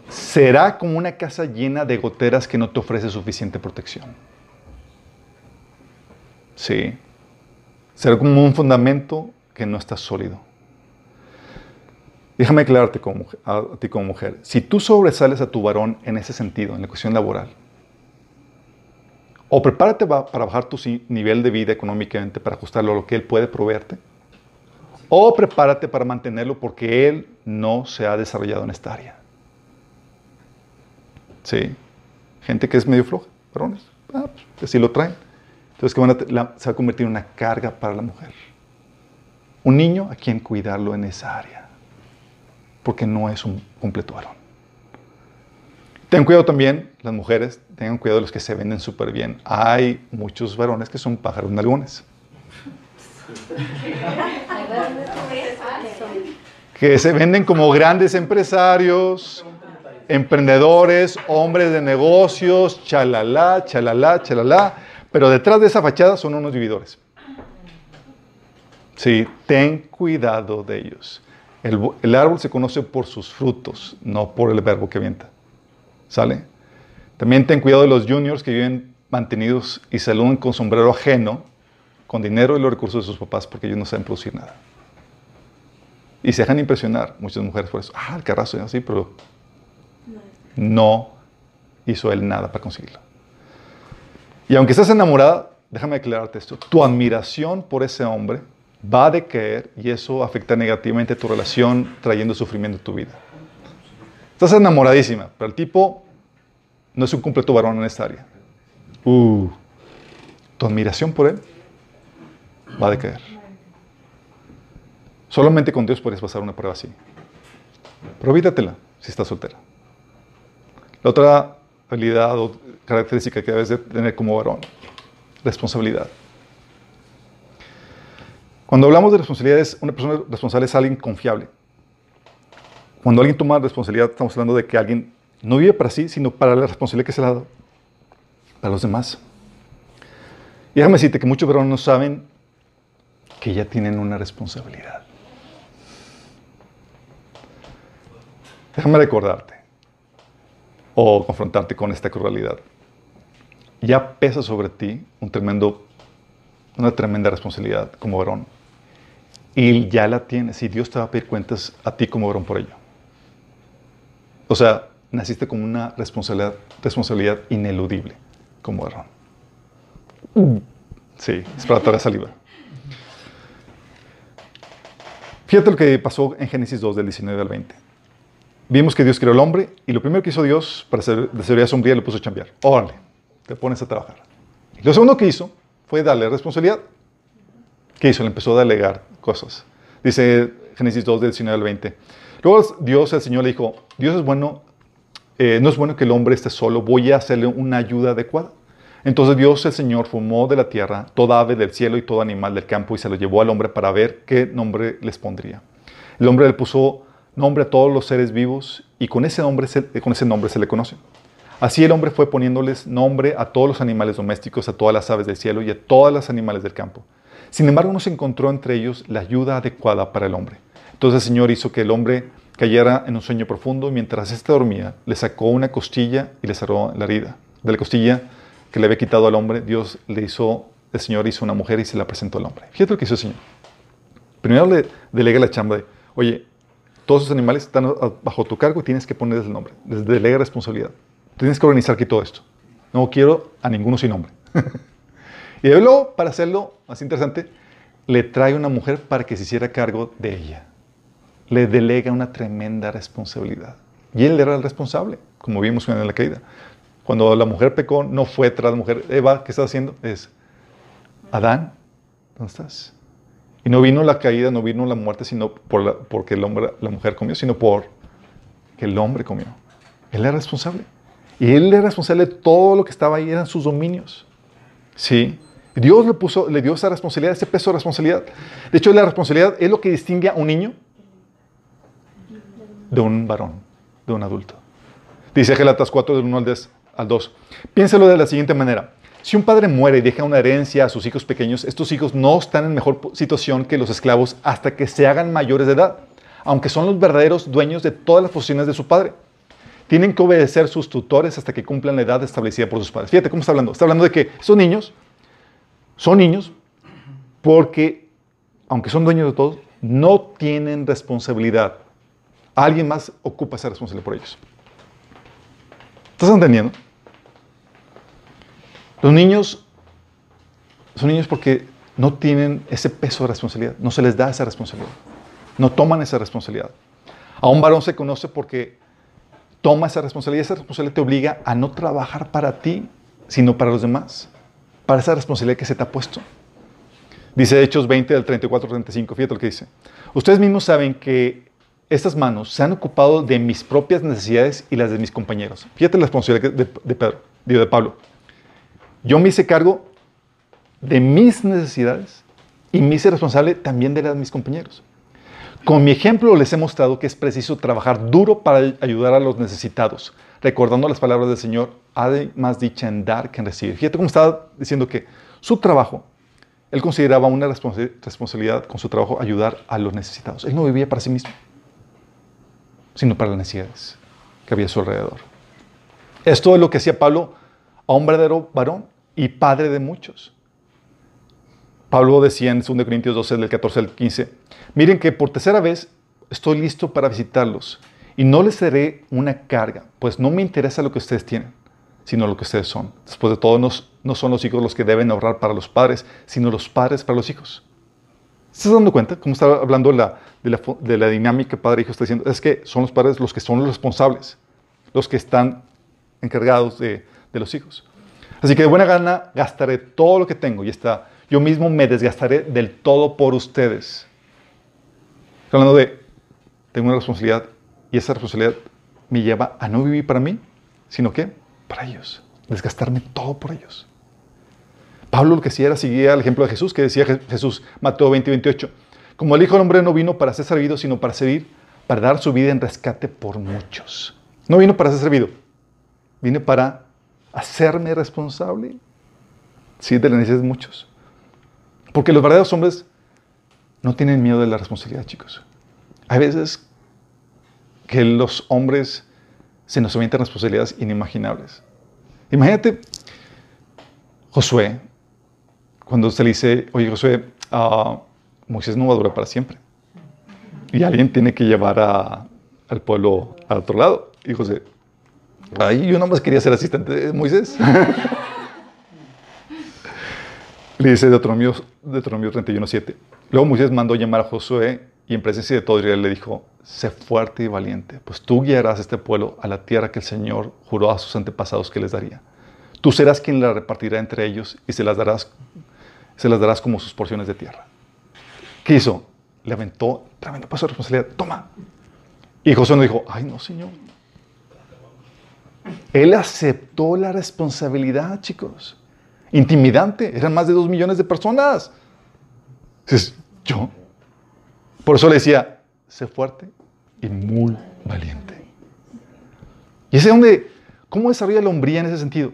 Será como una casa llena de goteras que no te ofrece suficiente protección. Sí. Será como un fundamento que no está sólido. Déjame aclararte como, a ti como mujer. Si tú sobresales a tu varón en ese sentido, en la cuestión laboral, o prepárate para bajar tu nivel de vida económicamente para ajustarlo a lo que él puede proveerte, o prepárate para mantenerlo porque él no se ha desarrollado en esta área. Sí. Gente que es medio floja, varones. Ah, pues así lo traen. Entonces que se va a convertir en una carga para la mujer. Un niño a quien cuidarlo en esa área. Porque no es un completo varón. Ten cuidado también, las mujeres, tengan cuidado de los que se venden súper bien. Hay muchos varones que son pájaros nalgones. que se venden como grandes empresarios, emprendedores, hombres de negocios, chalala, chalala, chalala, pero detrás de esa fachada son unos vividores. Sí, ten cuidado de ellos. El, árbol se conoce por sus frutos, no por el verbo que avienta. ¿Sale? También ten cuidado de los juniors que viven mantenidos y saludan con sombrero ajeno, con dinero y los recursos de sus papás, porque ellos no saben producir nada. Y se dejan impresionar muchas mujeres por eso. Ah, el carrazo, así, pero no hizo él nada para conseguirlo. Y aunque estés enamorada, déjame aclararte esto, tu admiración por ese hombre va a decaer y eso afecta negativamente tu relación, trayendo sufrimiento a tu vida. Estás enamoradísima, pero el tipo no es un completo varón en esta área. Uh, tu admiración por él va a decaer. Solamente con Dios puedes pasar una prueba así. Provídatela si estás soltera. La otra habilidad o característica que debes de tener como varón, responsabilidad. Cuando hablamos de responsabilidades, una persona responsable es alguien confiable. Cuando alguien toma responsabilidad, estamos hablando de que alguien no vive para sí, sino para la responsabilidad que se le ha dado para los demás. Y déjame decirte que muchos varones no saben que ya tienen una responsabilidad. Déjame recordarte o confrontarte con esta crueldad. Ya pesa sobre ti una tremenda responsabilidad como varón. Y ya la tienes y Dios te va a pedir cuentas a ti como varón por ello. O sea, naciste con una responsabilidad, responsabilidad ineludible como varón. Sí, es para toda la saliva. Fíjate lo que pasó en Génesis 2, del 19 al 20 vimos que Dios creó al hombre y lo primero que hizo Dios para hacer de seguridad sombría le puso a chambear. Órale, te pones a trabajar. Lo segundo que hizo fue darle responsabilidad. ¿Qué hizo? Le empezó a delegar cosas. Dice Génesis 2, del 19 al 20. Luego Dios, el Señor, le dijo, Dios es bueno, eh, no es bueno que el hombre esté solo, voy a hacerle una ayuda adecuada. Entonces Dios, el Señor, formó de la tierra toda ave del cielo y todo animal del campo y se lo llevó al hombre para ver qué nombre les pondría. El hombre le puso nombre a todos los seres vivos y con ese nombre se, con ese nombre se le conoce. Así el hombre fue poniéndoles nombre a todos los animales domésticos, a todas las aves del cielo y a todos los animales del campo. Sin embargo, no se encontró entre ellos la ayuda adecuada para el hombre. Entonces el Señor hizo que el hombre cayera en un sueño profundo mientras éste dormía, le sacó una costilla y le cerró la herida. De la costilla que le había quitado al hombre, Dios le hizo, el Señor hizo una mujer y se la presentó al hombre. Fíjate lo que hizo el Señor. Primero le delega la chamba oye, todos esos animales están bajo tu cargo y tienes que ponerles el nombre. Les delega responsabilidad. Tienes que organizar aquí todo esto. No quiero a ninguno sin nombre. y luego, para hacerlo más interesante, le trae una mujer para que se hiciera cargo de ella. Le delega una tremenda responsabilidad. Y él era el responsable, como vimos en la caída. Cuando la mujer pecó, no fue tras la mujer. Eva, ¿qué estás haciendo? Es, Adán, ¿dónde estás? Y no vino la caída, no vino la muerte, sino por porque el hombre, la mujer comió, sino por que el hombre comió. Él era responsable. Y él era responsable de todo lo que estaba ahí, eran sus dominios. ¿Sí? Dios le, puso, le dio esa responsabilidad, ese peso de responsabilidad. De hecho, la responsabilidad es lo que distingue a un niño de un varón, de un adulto. Dice Gelatas 4, del 1 al 2. Piénselo de la siguiente manera. Si un padre muere y deja una herencia a sus hijos pequeños, estos hijos no están en mejor situación que los esclavos hasta que se hagan mayores de edad, aunque son los verdaderos dueños de todas las posiciones de su padre. Tienen que obedecer sus tutores hasta que cumplan la edad establecida por sus padres. Fíjate cómo está hablando. Está hablando de que esos niños son niños porque, aunque son dueños de todo, no tienen responsabilidad. Alguien más ocupa esa responsabilidad por ellos. ¿Estás entendiendo? Los niños son niños porque no tienen ese peso de responsabilidad, no se les da esa responsabilidad, no toman esa responsabilidad. A un varón se conoce porque toma esa responsabilidad. Esa responsabilidad te obliga a no trabajar para ti, sino para los demás. Para esa responsabilidad que se te ha puesto. Dice Hechos 20 del 34 al 35. Fíjate lo que dice. Ustedes mismos saben que estas manos se han ocupado de mis propias necesidades y las de mis compañeros. Fíjate la responsabilidad de, Pedro, digo, de Pablo. Yo me hice cargo de mis necesidades y me hice responsable también de las de mis compañeros. Con mi ejemplo les he mostrado que es preciso trabajar duro para ayudar a los necesitados, recordando las palabras del Señor, hay más dicha en dar que en recibir. Fíjate cómo estaba diciendo que su trabajo, él consideraba una responsabilidad con su trabajo ayudar a los necesitados. Él no vivía para sí mismo, sino para las necesidades que había a su alrededor. Esto es lo que hacía Pablo a un verdadero varón y padre de muchos. Pablo decía en 2 Corintios 12, del 14 al 15, miren que por tercera vez estoy listo para visitarlos y no les seré una carga, pues no me interesa lo que ustedes tienen, sino lo que ustedes son. Después de todo, no, son los hijos los que deben ahorrar para los padres, sino los padres para los hijos. ¿Estás dando cuenta cómo está hablando la, de, la, dinámica padre-hijo? Está diciendo, es que son los padres los que son los responsables, los que están encargados de los hijos. Así que de buena gana gastaré todo lo que tengo y está yo mismo me desgastaré del todo por ustedes. Estoy hablando de, tengo una responsabilidad y esa responsabilidad me lleva a no vivir para mí, sino que para ellos, desgastarme todo por ellos. Pablo lo que hacía era seguir al ejemplo de Jesús, que decía Jesús, Mateo 20, 28, como el Hijo del Hombre no vino para ser servido, sino para servir, para dar su vida en rescate por muchos. No vino para ser servido, vino para hacerme responsable, sí, de las necesidades de muchos. Porque los verdaderos hombres no tienen miedo de la responsabilidad, chicos. Hay veces que los hombres se nos avientan responsabilidades inimaginables. Imagínate Josué, cuando se le dice, oye Josué, uh, Moisés no va a durar para siempre. Y alguien tiene que llevar al pueblo al otro lado. Y José, ay, yo más quería ser asistente de Moisés. Le dice Deuteronomio, Deuteronomio 31.7. Luego Moisés mandó llamar a Josué y en presencia de todo Israel le dijo, sé fuerte y valiente, pues tú guiarás a este pueblo a la tierra que el Señor juró a sus antepasados que les daría. Tú serás quien la repartirá entre ellos y se las darás, se las darás como sus porciones de tierra. ¿Qué hizo? Le aventó tremendo paso de responsabilidad. Toma. Y Josué no dijo, ay no, Señor. Él aceptó la responsabilidad, chicos intimidante. Eran más de dos millones de personas. Dices, yo. Por eso le decía, sé fuerte y muy valiente. Y ese es donde, ¿cómo desarrolla la hombría en ese sentido?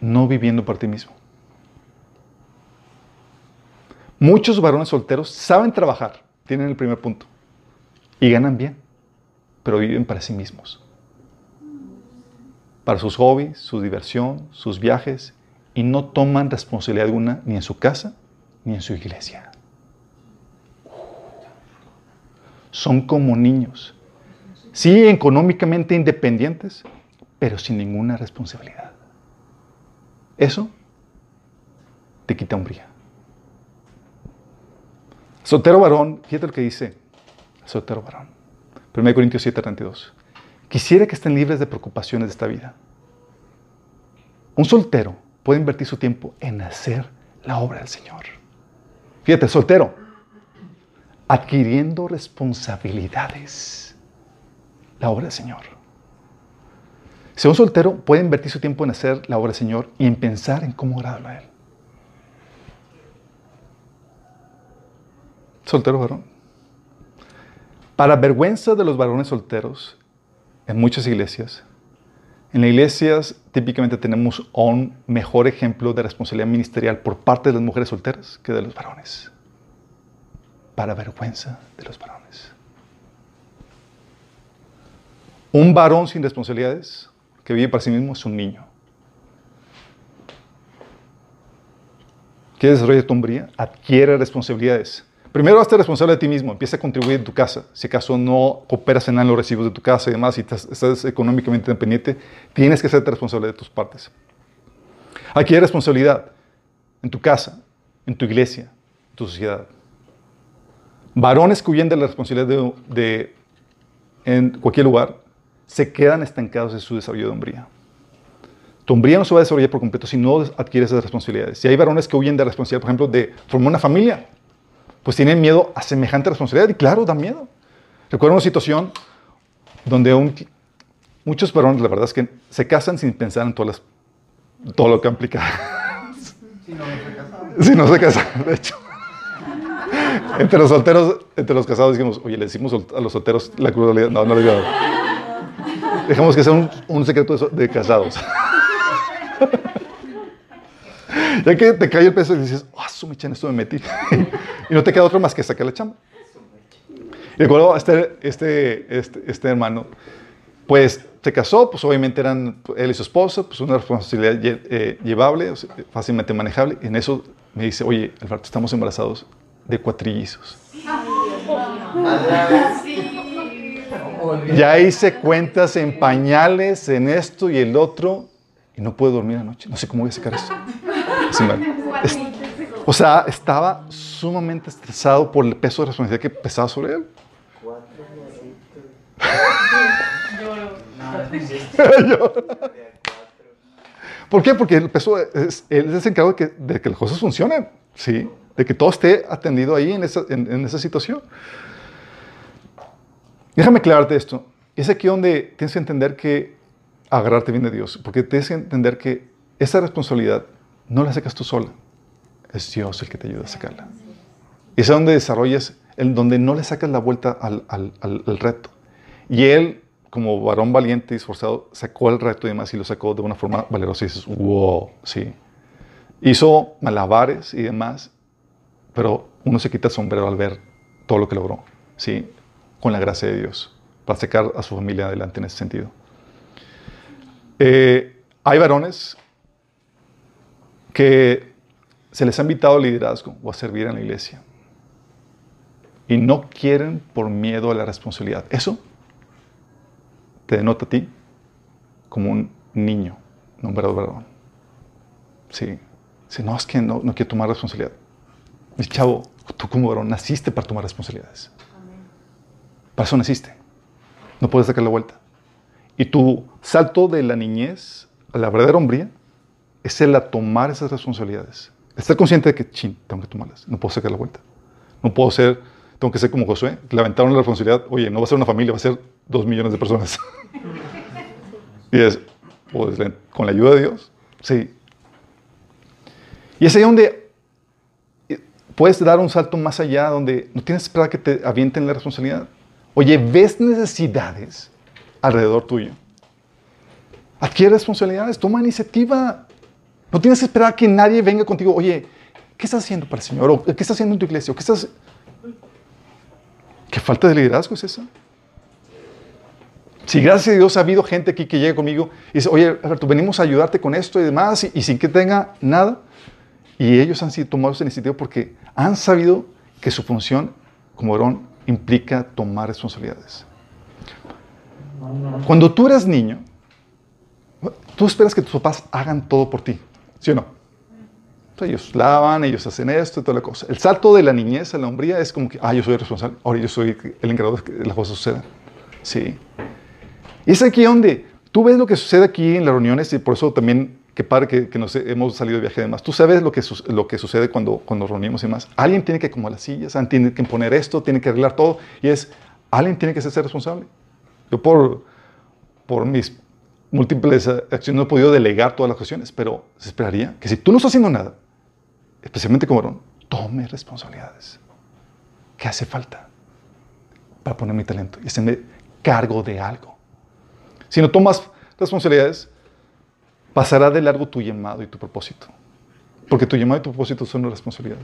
No viviendo por ti mismo. Muchos varones solteros saben trabajar, tienen el primer punto, y ganan bien, pero viven para sí mismos. Para sus hobbies, su diversión, sus viajes y no toman responsabilidad alguna ni en su casa ni en su iglesia. son como niños. Sí, económicamente independientes, pero sin ninguna responsabilidad. Eso te quita hombría. Soltero varón, fíjate lo que dice soltero varón. 1 Corintios 7, 32. Quisiera que estén libres de preocupaciones de esta vida. Un soltero puede invertir su tiempo en hacer la obra del Señor. Fíjate, soltero, adquiriendo responsabilidades. La obra del Señor. Si un soltero puede invertir su tiempo en hacer la obra del Señor y en pensar en cómo agradarlo a Él. Soltero varón. Para vergüenza de los varones solteros, en muchas iglesias, en las iglesias típicamente tenemos un mejor ejemplo de responsabilidad ministerial por parte de las mujeres solteras que de los varones. Para vergüenza de los varones. Un varón sin responsabilidades que vive para sí mismo es un niño. ¿Quieres desarrollar tu hombría? Adquiere responsabilidades. Primero, hazte responsable de ti mismo. Empieza a contribuir en tu casa. Si acaso no cooperas en los recibos de tu casa y demás, y estás, económicamente independiente, tienes que hacerte responsable de tus partes. Aquí hay responsabilidad en tu casa, en tu iglesia, en tu sociedad. Varones que huyen de la responsabilidad de, en cualquier lugar se quedan estancados en su desarrollo de hombría. Tu hombría no se va a desarrollar por completo si no adquieres esas responsabilidades. Si hay varones que huyen de la responsabilidad, por ejemplo, de formar una familia, pues tienen miedo a semejante responsabilidad. Y claro, da miedo. Recuerdo una situación donde muchos varones, la verdad es que se casan sin pensar en todas todo lo que implica. Si no se casan. Si no se casan, de hecho. entre los solteros, entre los casados, dijimos, oye, le decimos a los solteros la crueldad. No, no le digo. Dejamos que sea un, secreto de casados. ya que te cae el peso y dices, ah, oh, su en esto me metí. y no te queda otro más que sacar la chamba. Y recuerdo este, este, este, este, hermano, pues se casó, pues obviamente eran él y su esposa, pues una responsabilidad eh, llevable, fácilmente manejable. Y en eso me dice, oye, Alberto, estamos embarazados de cuatrillizos. Ya hice cuentas en pañales, en esto y el otro, y no puedo dormir anoche. No sé cómo voy a sacar o sea, estaba sumamente estresado por el peso de responsabilidad que pesaba sobre él. ¿Por qué? Porque el peso es, es encargado de que, de que las cosas funcionen, ¿sí? De que todo esté atendido ahí en esa, en esa situación. Déjame aclararte esto. Es aquí donde tienes que entender que agarrarte bien de Dios, porque tienes que entender que esa responsabilidad no la sacas tú sola. Es Dios el que te ayuda a sacarla. Y es donde desarrollas, en donde no le sacas la vuelta al, reto. Y él, como varón valiente y esforzado, sacó el reto y demás y lo sacó de una forma valerosa. Y dices, wow, sí. Hizo malabares y demás, pero uno se quita el sombrero al ver todo lo que logró, sí, con la gracia de Dios, para sacar a su familia adelante en ese sentido. Eh, hay varones que se les ha invitado al liderazgo o a servir en la iglesia y no quieren por miedo a la responsabilidad. Eso te denota a ti como un niño, nombrado varón. Sí. Si no, es que no, no quiero tomar responsabilidad. Mi chavo, tú como varón naciste para tomar responsabilidades. Para eso naciste. No puedes sacar la vuelta. Y tu salto de la niñez a la verdadera hombría es el a tomar esas responsabilidades. Estar consciente de que, ching, tengo que tomarlas. No puedo sacar la vuelta. No puedo ser, tengo que ser como Josué, que le aventaron la responsabilidad. Oye, no va a ser una familia, va a ser dos millones de personas. y es, pues, con la ayuda de Dios, sí. Y es ahí donde eh, puedes dar un salto más allá, donde no tienes que esperar que te avienten la responsabilidad. Oye, ves necesidades alrededor tuyo. Adquiere responsabilidades, toma iniciativa. No tienes que esperar que nadie venga contigo. Oye, ¿qué estás haciendo para el Señor? ¿O ¿Qué estás haciendo en tu iglesia? qué estás... ¿Qué falta de liderazgo es esa? Si gracias a Dios ha habido gente aquí que llega conmigo y dice, oye, Alberto, venimos a ayudarte con esto y demás, y, sin que tenga nada, y ellos han sido tomados esa iniciativa porque han sabido que su función como varón implica tomar responsabilidades. Cuando tú eres niño, tú esperas que tus papás hagan todo por ti, ¿sí o no? ellos lavan, ellos hacen esto y toda la cosa. El salto de la niñez a la hombría es como que, ah, yo soy responsable, ahora yo soy el encargado de que las cosas sucedan. Sí. Y es aquí donde tú ves lo que sucede aquí en las reuniones y por eso también, qué padre que, que nos hemos salido de viaje de más. Tú sabes lo que, lo que sucede cuando, cuando nos reunimos y más. Alguien tiene que acomodar las sillas, alguien tiene que imponer esto, tiene que arreglar todo y es, alguien tiene que ser responsable. Yo por, por mis múltiples acciones no he podido delegar todas las cuestiones, pero se esperaría que si tú no estás haciendo nada, especialmente como varón, tome responsabilidades. ¿Qué hace falta para poner mi talento y hacerme cargo de algo? Si no tomas responsabilidades, pasará de largo tu llamado y tu propósito. Porque tu llamado y tu propósito son una responsabilidad.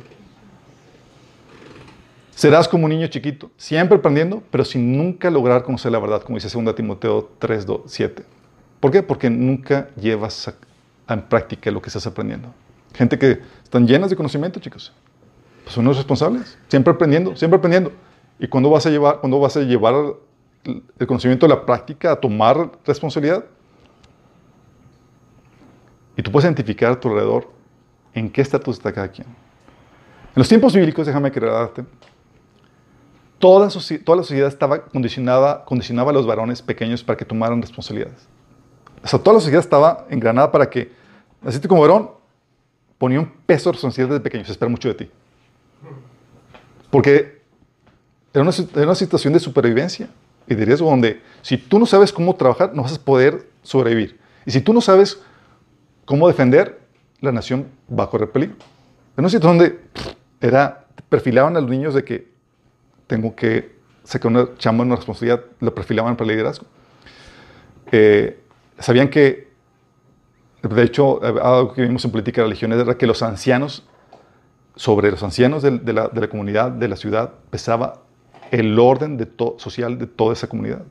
Serás como un niño chiquito, siempre aprendiendo, pero sin nunca lograr conocer la verdad, como dice 2 Timoteo 3, 7. ¿Por qué? Porque nunca llevas en práctica lo que estás aprendiendo. Gente que están llenas de conocimiento, chicos. Pues son los responsables. Siempre aprendiendo, siempre aprendiendo. ¿Y cuándo vas a llevar, cuando vas a llevar el conocimiento a la práctica, a tomar responsabilidad? Y tú puedes identificar a tu alrededor en qué estatus está cada quien. En los tiempos bíblicos, déjame crearte, toda, toda la sociedad estaba condicionada, condicionaba a los varones pequeños para que tomaran responsabilidades. O sea, toda la sociedad estaba engranada para que, así como varón, ponía un peso responsable desde pequeño, se espera mucho de ti. Porque era una, una, situación de supervivencia y de riesgo donde si tú no sabes cómo trabajar, no vas a poder sobrevivir. Y si tú no sabes cómo defender, la nación va a correr peligro. Era una situación donde era, perfilaban a los niños de que tengo que sacar una chamba, una responsabilidad, lo perfilaban para el liderazgo. Eh, sabían que de hecho, algo que vimos en política de religiones era que los ancianos, sobre los ancianos de, la, comunidad, de la ciudad, pesaba el orden de social de toda esa comunidad.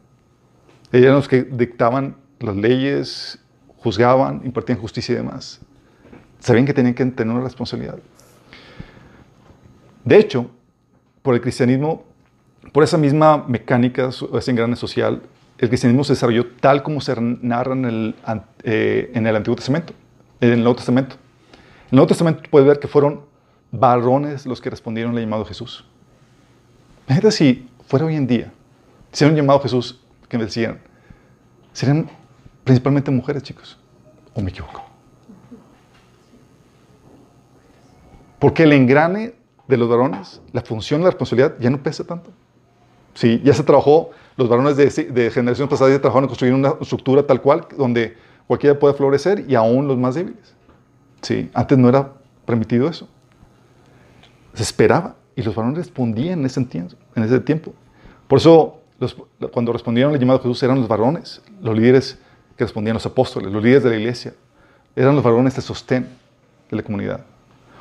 Ellos eran los que dictaban las leyes, juzgaban, impartían justicia y demás. Sabían que tenían que tener una responsabilidad. De hecho, por el cristianismo, por esa misma mecánica, ese engrane social, el cristianismo se desarrolló tal como se narra en el, eh, en el Antiguo Testamento, en el Nuevo Testamento. En el Nuevo Testamento puedes ver que fueron varones los que respondieron al llamado de Jesús. Imagínate si fuera hoy en día, si era un llamado a Jesús que me decían, serían principalmente mujeres, chicos. ¿O me equivoco? Porque el engrane de los varones, la función, la responsabilidad ya no pesa tanto. Sí, ya se trabajó los varones de, de generaciones pasadas ya trabajaron en construir una estructura tal cual, donde cualquiera puede florecer y aún los más débiles. Sí, antes no era permitido eso. Se esperaba y los varones respondían en ese, tiempo. Por eso, cuando respondieron al llamado de Jesús, eran los varones, los líderes que respondían, los apóstoles, los líderes de la iglesia. Eran los varones de sostén de la comunidad.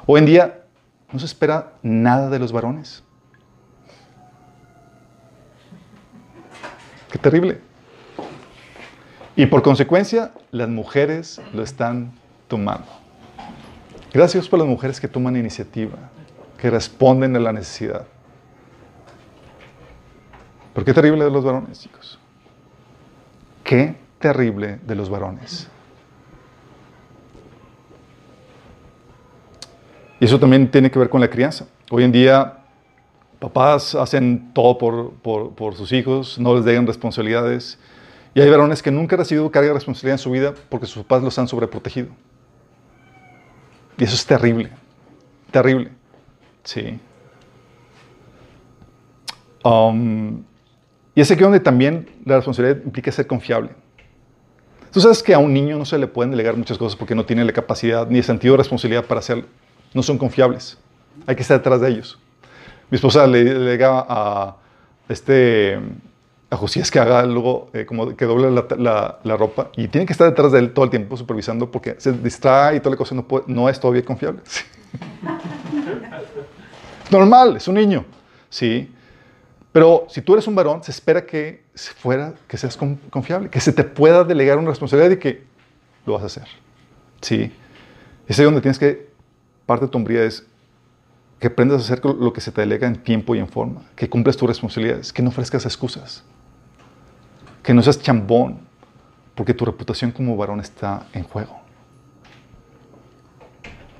Hoy en día no se espera nada de los varones. Qué terrible. Y por consecuencia, las mujeres lo están tomando. Gracias por las mujeres que toman iniciativa, que responden a la necesidad. Pero qué terrible de los varones, chicos. Qué terrible de los varones. Y eso también tiene que ver con la crianza. Hoy en día Papás hacen todo por, sus hijos, no les dejan responsabilidades. Y hay varones que nunca han recibido carga de responsabilidad en su vida porque sus papás los han sobreprotegido. Y eso es terrible. Terrible. Sí. Um, y es aquí donde también la responsabilidad implica ser confiable. Tú sabes que a un niño no se le pueden delegar muchas cosas porque no tiene la capacidad ni el sentido de responsabilidad para hacerlo. No son confiables. Hay que estar detrás de ellos. Mi esposa le, delega a este a Josías que haga algo eh, como que doble la, ropa y tiene que estar detrás de él todo el tiempo supervisando porque se distrae y toda la cosa no, no es todavía confiable. Normal, es un niño, sí. Pero si tú eres un varón, se espera que fuera, que seas confiable, que se te pueda delegar una responsabilidad y que lo vas a hacer. Sí. Es ahí donde tienes que, parte de tu hombría es que aprendas a hacer lo que se te delega en tiempo y en forma, que cumples tus responsabilidades, que no ofrezcas excusas, que no seas chambón, porque tu reputación como varón está en juego.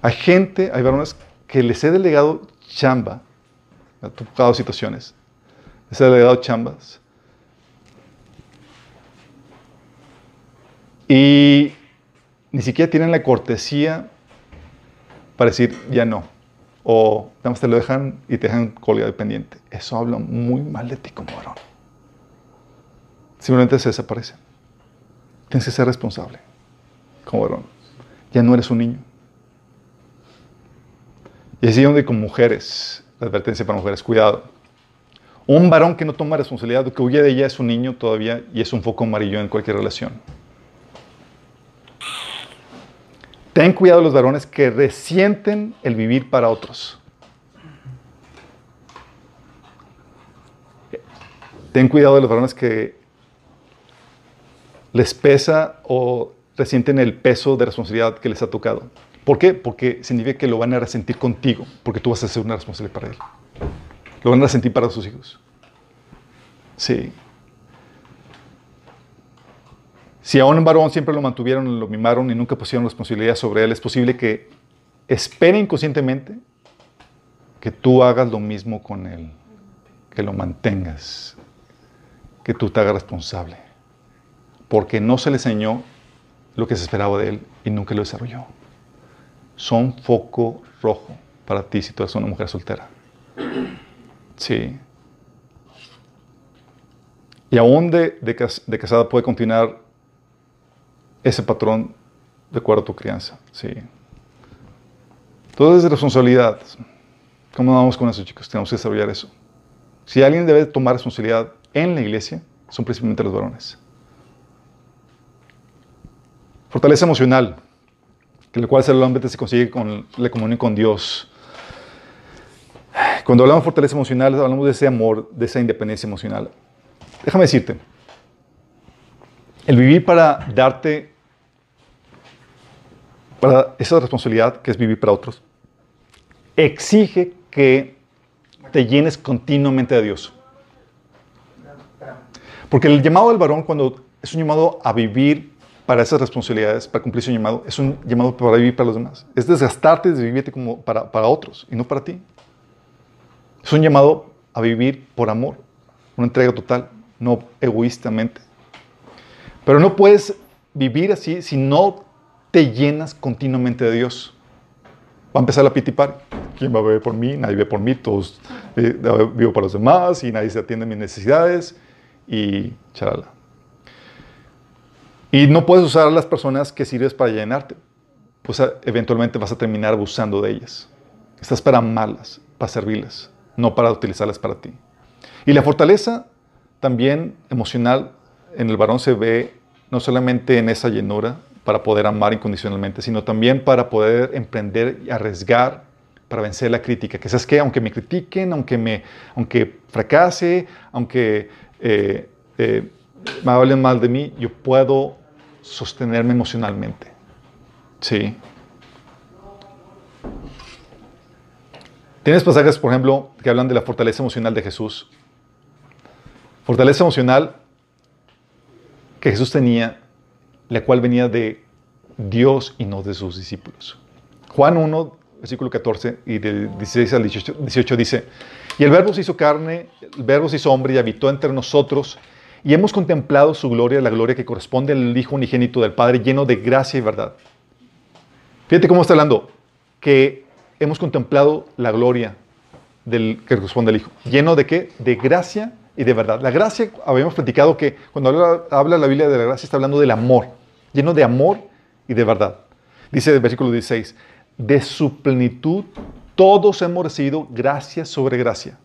Hay gente, hay varones que les he delegado chamba, me ha tocado situaciones, les he delegado chambas, y ni siquiera tienen la cortesía para decir ya no. O nada más te lo dejan y te dejan colgado pendiente. Eso habla muy mal de ti como varón. Simplemente se desaparece. Tienes que ser responsable como varón. Ya no eres un niño. Y así donde con mujeres, la advertencia para mujeres, cuidado. Un varón que no toma responsabilidad, que huye de ella es un niño todavía y es un foco amarillo en cualquier relación. Ten cuidado los varones que resienten el vivir para otros. Ten cuidado de los varones que les pesa o resienten el peso de responsabilidad que les ha tocado. ¿Por qué? Porque significa que lo van a resentir contigo, porque tú vas a ser una responsable para él. Lo van a resentir para sus hijos. Sí. Si a un varón siempre lo mantuvieron, lo mimaron y nunca pusieron responsabilidad sobre él, es posible que espere inconscientemente que tú hagas lo mismo con él, que lo mantengas, que tú te hagas responsable, porque no se le enseñó lo que se esperaba de él y nunca lo desarrolló. Son foco rojo para ti si tú eres una mujer soltera. Sí. Y aún de, de casada puede continuar ese patrón de acuerdo a tu crianza. Sí. Todo es responsabilidad. ¿Cómo vamos con eso, chicos? Tenemos que desarrollar eso. Si alguien debe tomar responsabilidad en la iglesia, son principalmente los varones. Fortaleza emocional, que la cual solamente se consigue con la comunión con Dios. Cuando hablamos de fortaleza emocional, hablamos de ese amor, de esa independencia emocional. Déjame decirte, el vivir para darte para esa responsabilidad que es vivir para otros, exige que te llenes continuamente de Dios. Porque el llamado del varón, cuando es un llamado a vivir para esas responsabilidades, para cumplir su llamado, es un llamado para vivir para los demás. Es desgastarte de vivirte como para, para otros y no para ti. Es un llamado a vivir por amor, una entrega total, no egoístamente. Pero no puedes vivir así si no te llenas continuamente de Dios. Va a empezar la pitipar. ¿Quién va a beber por mí? Nadie ve por mí. Todos eh, vivo para los demás y nadie se atiende a mis necesidades. Y charala. Y no puedes usar a las personas que sirves para llenarte. Pues eventualmente vas a terminar abusando de ellas. Estás para amarlas, para servirles, no para utilizarlas para ti. Y la fortaleza también emocional en el varón se ve no solamente en esa llenura, para poder amar incondicionalmente, sino también para poder emprender y arriesgar para vencer la crítica. Que sabes que aunque me critiquen, aunque, me, aunque fracase, aunque eh, eh, me hablen mal de mí, yo puedo sostenerme emocionalmente. Sí. Tienes pasajes, por ejemplo, que hablan de la fortaleza emocional de Jesús. Fortaleza emocional que Jesús tenía la cual venía de Dios y no de sus discípulos. Juan 1, versículo 14 y del 16 al 18, dice, y el verbo se hizo carne, el verbo se hizo hombre y habitó entre nosotros, y hemos contemplado su gloria, la gloria que corresponde al Hijo unigénito del Padre, lleno de gracia y verdad. Fíjate cómo está hablando, que hemos contemplado la gloria del, que corresponde al Hijo. ¿Lleno de qué? De gracia y de verdad. La gracia, habíamos platicado que cuando habla, la Biblia de la gracia está hablando del amor, lleno de amor y de verdad. Dice el versículo 16, de su plenitud todos hemos recibido gracia sobre gracia.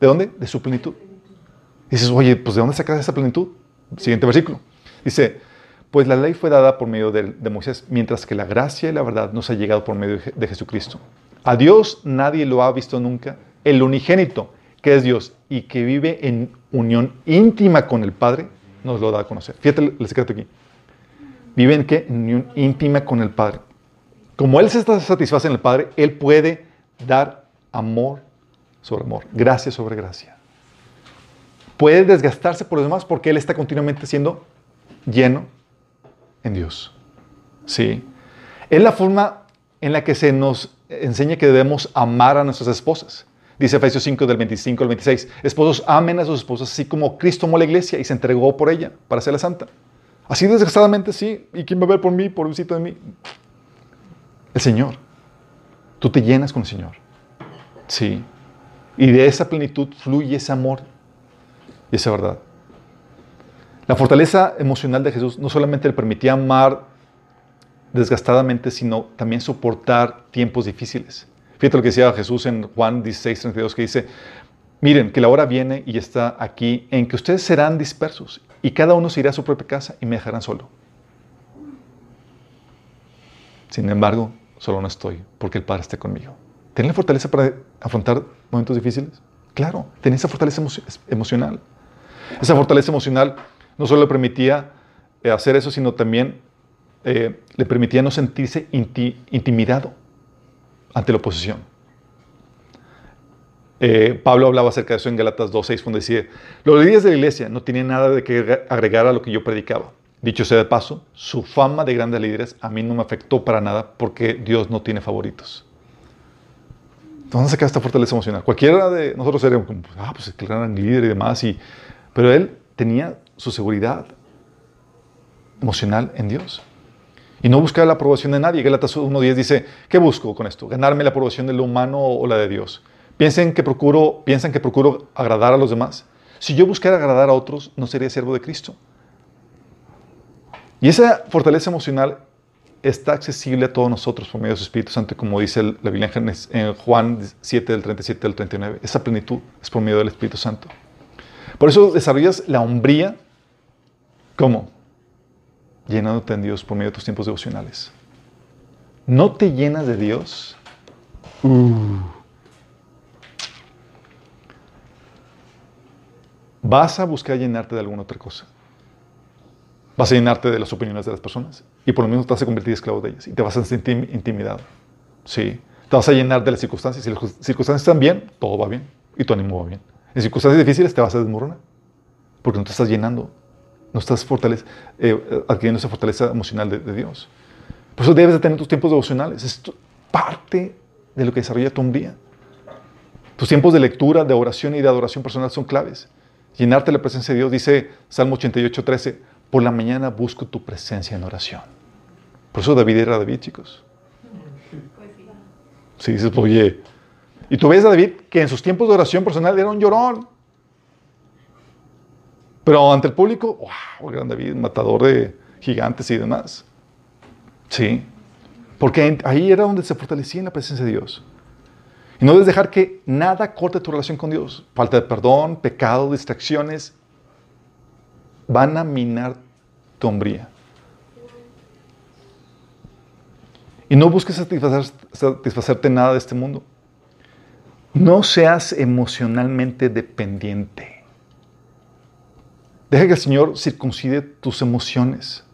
¿De dónde? De su plenitud. dices, oye, pues ¿de dónde sacas esa plenitud? Siguiente versículo. Dice, pues la ley fue dada por medio de, de, Moisés, mientras que la gracia y la verdad nos ha llegado por medio de Jesucristo. A Dios nadie lo ha visto nunca, el unigénito, que es Dios y que vive en unión íntima con el Padre, nos lo da a conocer. Fíjate el secreto aquí. Vive en qué? Unión íntima con el Padre. Como Él se está satisface en el Padre, Él puede dar amor sobre amor, gracia sobre gracia. Puede desgastarse por los demás porque Él está continuamente siendo lleno en Dios. Sí. Es la forma en la que se nos enseña que debemos amar a nuestras esposas. Dice Efesios 5 del 25 al 26, esposos amen a sus esposas así como Cristo amó la iglesia y se entregó por ella para hacerla santa. Así desgastadamente, sí. ¿Y quién va a ver por mí, por un sitio de mí? El Señor. Tú te llenas con el Señor. Sí. Y de esa plenitud fluye ese amor y esa verdad. La fortaleza emocional de Jesús no solamente le permitía amar desgastadamente, sino también soportar tiempos difíciles. Fíjate lo que decía Jesús en Juan 16, 32, que dice, miren que la hora viene y está aquí en que ustedes serán dispersos y cada uno se irá a su propia casa y me dejarán solo. Sin embargo, solo no estoy porque el Padre está conmigo. ¿Tienen la fortaleza para afrontar momentos difíciles? Claro, tenía esa fortaleza emocional. Esa fortaleza emocional no solo le permitía eh, hacer eso, sino también eh, le permitía no sentirse intimidado ante la oposición. Eh, Pablo hablaba acerca de eso en Galatas 2.6 cuando decía, los líderes de la iglesia no tienen nada de que agregar a lo que yo predicaba. Dicho sea de paso, su fama de grandes líderes a mí no me afectó para nada porque Dios no tiene favoritos. ¿Dónde saca esta fortaleza emocional? Cualquiera de nosotros seríamos como, ah, pues el gran líder y demás, y, pero él tenía su seguridad emocional en Dios. Y no buscaba la aprobación de nadie. Galatas 1.10 dice, ¿qué busco con esto? ¿Ganarme la aprobación de lo humano o la de Dios? ¿Piensan que, procuro, ¿Piensan que procuro agradar a los demás? Si yo buscara agradar a otros, no sería siervo de Cristo. Y esa fortaleza emocional está accesible a todos nosotros por medio de su Espíritu Santo, como dice la Biblia en Juan 7, del 37 al 39. Esa plenitud es por medio del Espíritu Santo. Por eso desarrollas la hombría, ¿cómo? Llenándote en Dios por medio de tus tiempos devocionales. ¿No te llenas de Dios? Uh. Vas a buscar llenarte de alguna otra cosa. Vas a llenarte de las opiniones de las personas y por lo menos te vas a convertir en esclavo de ellas y te vas a sentir intimidado. Sí. Te vas a llenar de las circunstancias. Si las circunstancias están bien, todo va bien y tu ánimo va bien. En circunstancias difíciles te vas a desmoronar porque no te estás llenando, no estás eh, adquiriendo esa fortaleza emocional de, Dios. Por eso debes de tener tus tiempos devocionales. Es parte de lo que desarrolla tu hombría. Tus tiempos de lectura, de oración y de adoración personal son claves. Llenarte de la presencia de Dios, dice Salmo 88, 13, por la mañana busco tu presencia en oración. Por eso David era David, chicos. Sí, dices, oye, y tú ves a David que en sus tiempos de oración personal era un llorón. Pero ante el público, wow, gran David, matador de gigantes y demás. Sí. Porque ahí era donde se fortalecía en la presencia de Dios. Y no debes dejar que nada corte tu relación con Dios. Falta de perdón, pecado, distracciones, van a minar tu hombría. Y no busques satisfacer, satisfacerte nada de este mundo. No seas emocionalmente dependiente. Deja que el Señor circuncide tus emociones.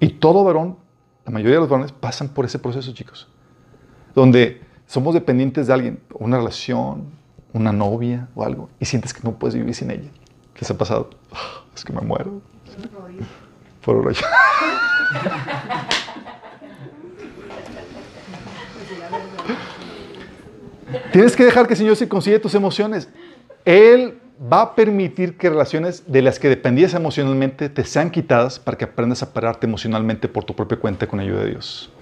Y todo varón, la mayoría de los varones pasan por ese proceso, chicos. Donde somos dependientes de alguien, una relación, una novia o algo, y sientes que no puedes vivir sin ella. ¿Qué se ha pasado? es que me muero. Por rollo. Tienes que dejar que el Señor se consigue tus emociones. Él va a permitir que relaciones de las que dependías emocionalmente te sean quitadas para que aprendas a pararte emocionalmente por tu propia cuenta con ayuda de Dios.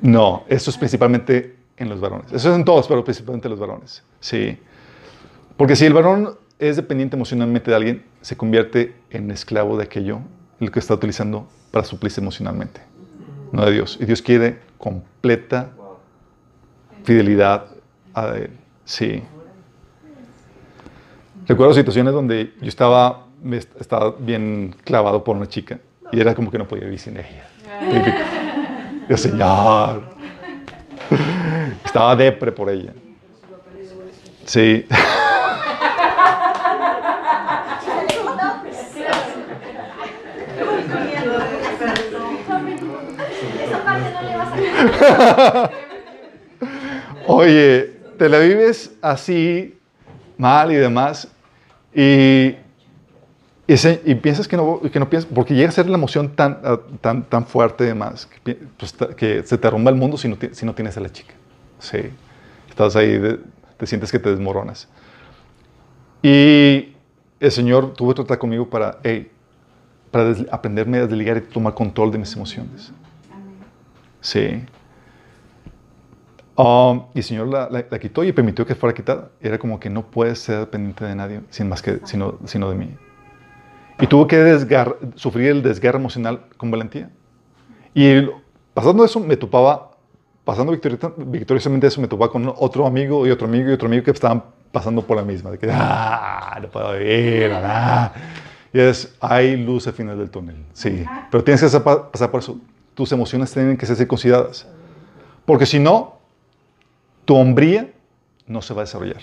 No, eso es principalmente en los varones. Eso es en todos, pero principalmente en los varones. Sí. Porque si el varón es dependiente emocionalmente de alguien, se convierte en esclavo de aquello, lo que está utilizando para suplirse emocionalmente no de Dios. Y Dios quiere completa fidelidad a Él. Sí. Recuerdo situaciones donde yo estaba, estaba bien clavado por una chica y era como que no podía vivir sin ella. Yo, Señor. Estaba depre por ella. Sí. Oye, te la vives así, mal y demás, y, y, piensas que no, que no piensas, porque llega a ser la emoción tan, ah, tan, tan fuerte y demás, que, pues, que se te arrumba el mundo si no, si no tienes a la chica. Sí, estás ahí, te sientes que te desmoronas. Y el Señor tuvo que tratar conmigo para, hey, para aprenderme a desligar y tomar control de mis emociones. Sí. Um, y el Señor la, quitó y permitió que fuera quitada. Era como que no puedes ser dependiente de nadie sin más que, sino, sino de mí. Y tuvo que desgar, sufrir el desgarro emocional con valentía. Y pasando eso, me topaba, pasando victoriosamente eso, me topaba con otro amigo y otro amigo y otro amigo que estaban pasando por la misma. De que, ah, no puedo vivir, nada. Y es, hay luz al final del túnel. Sí, pero tienes que pasar por eso. Tus emociones tienen que ser circuncidadas. Porque si no, tu hombría no se va a desarrollar.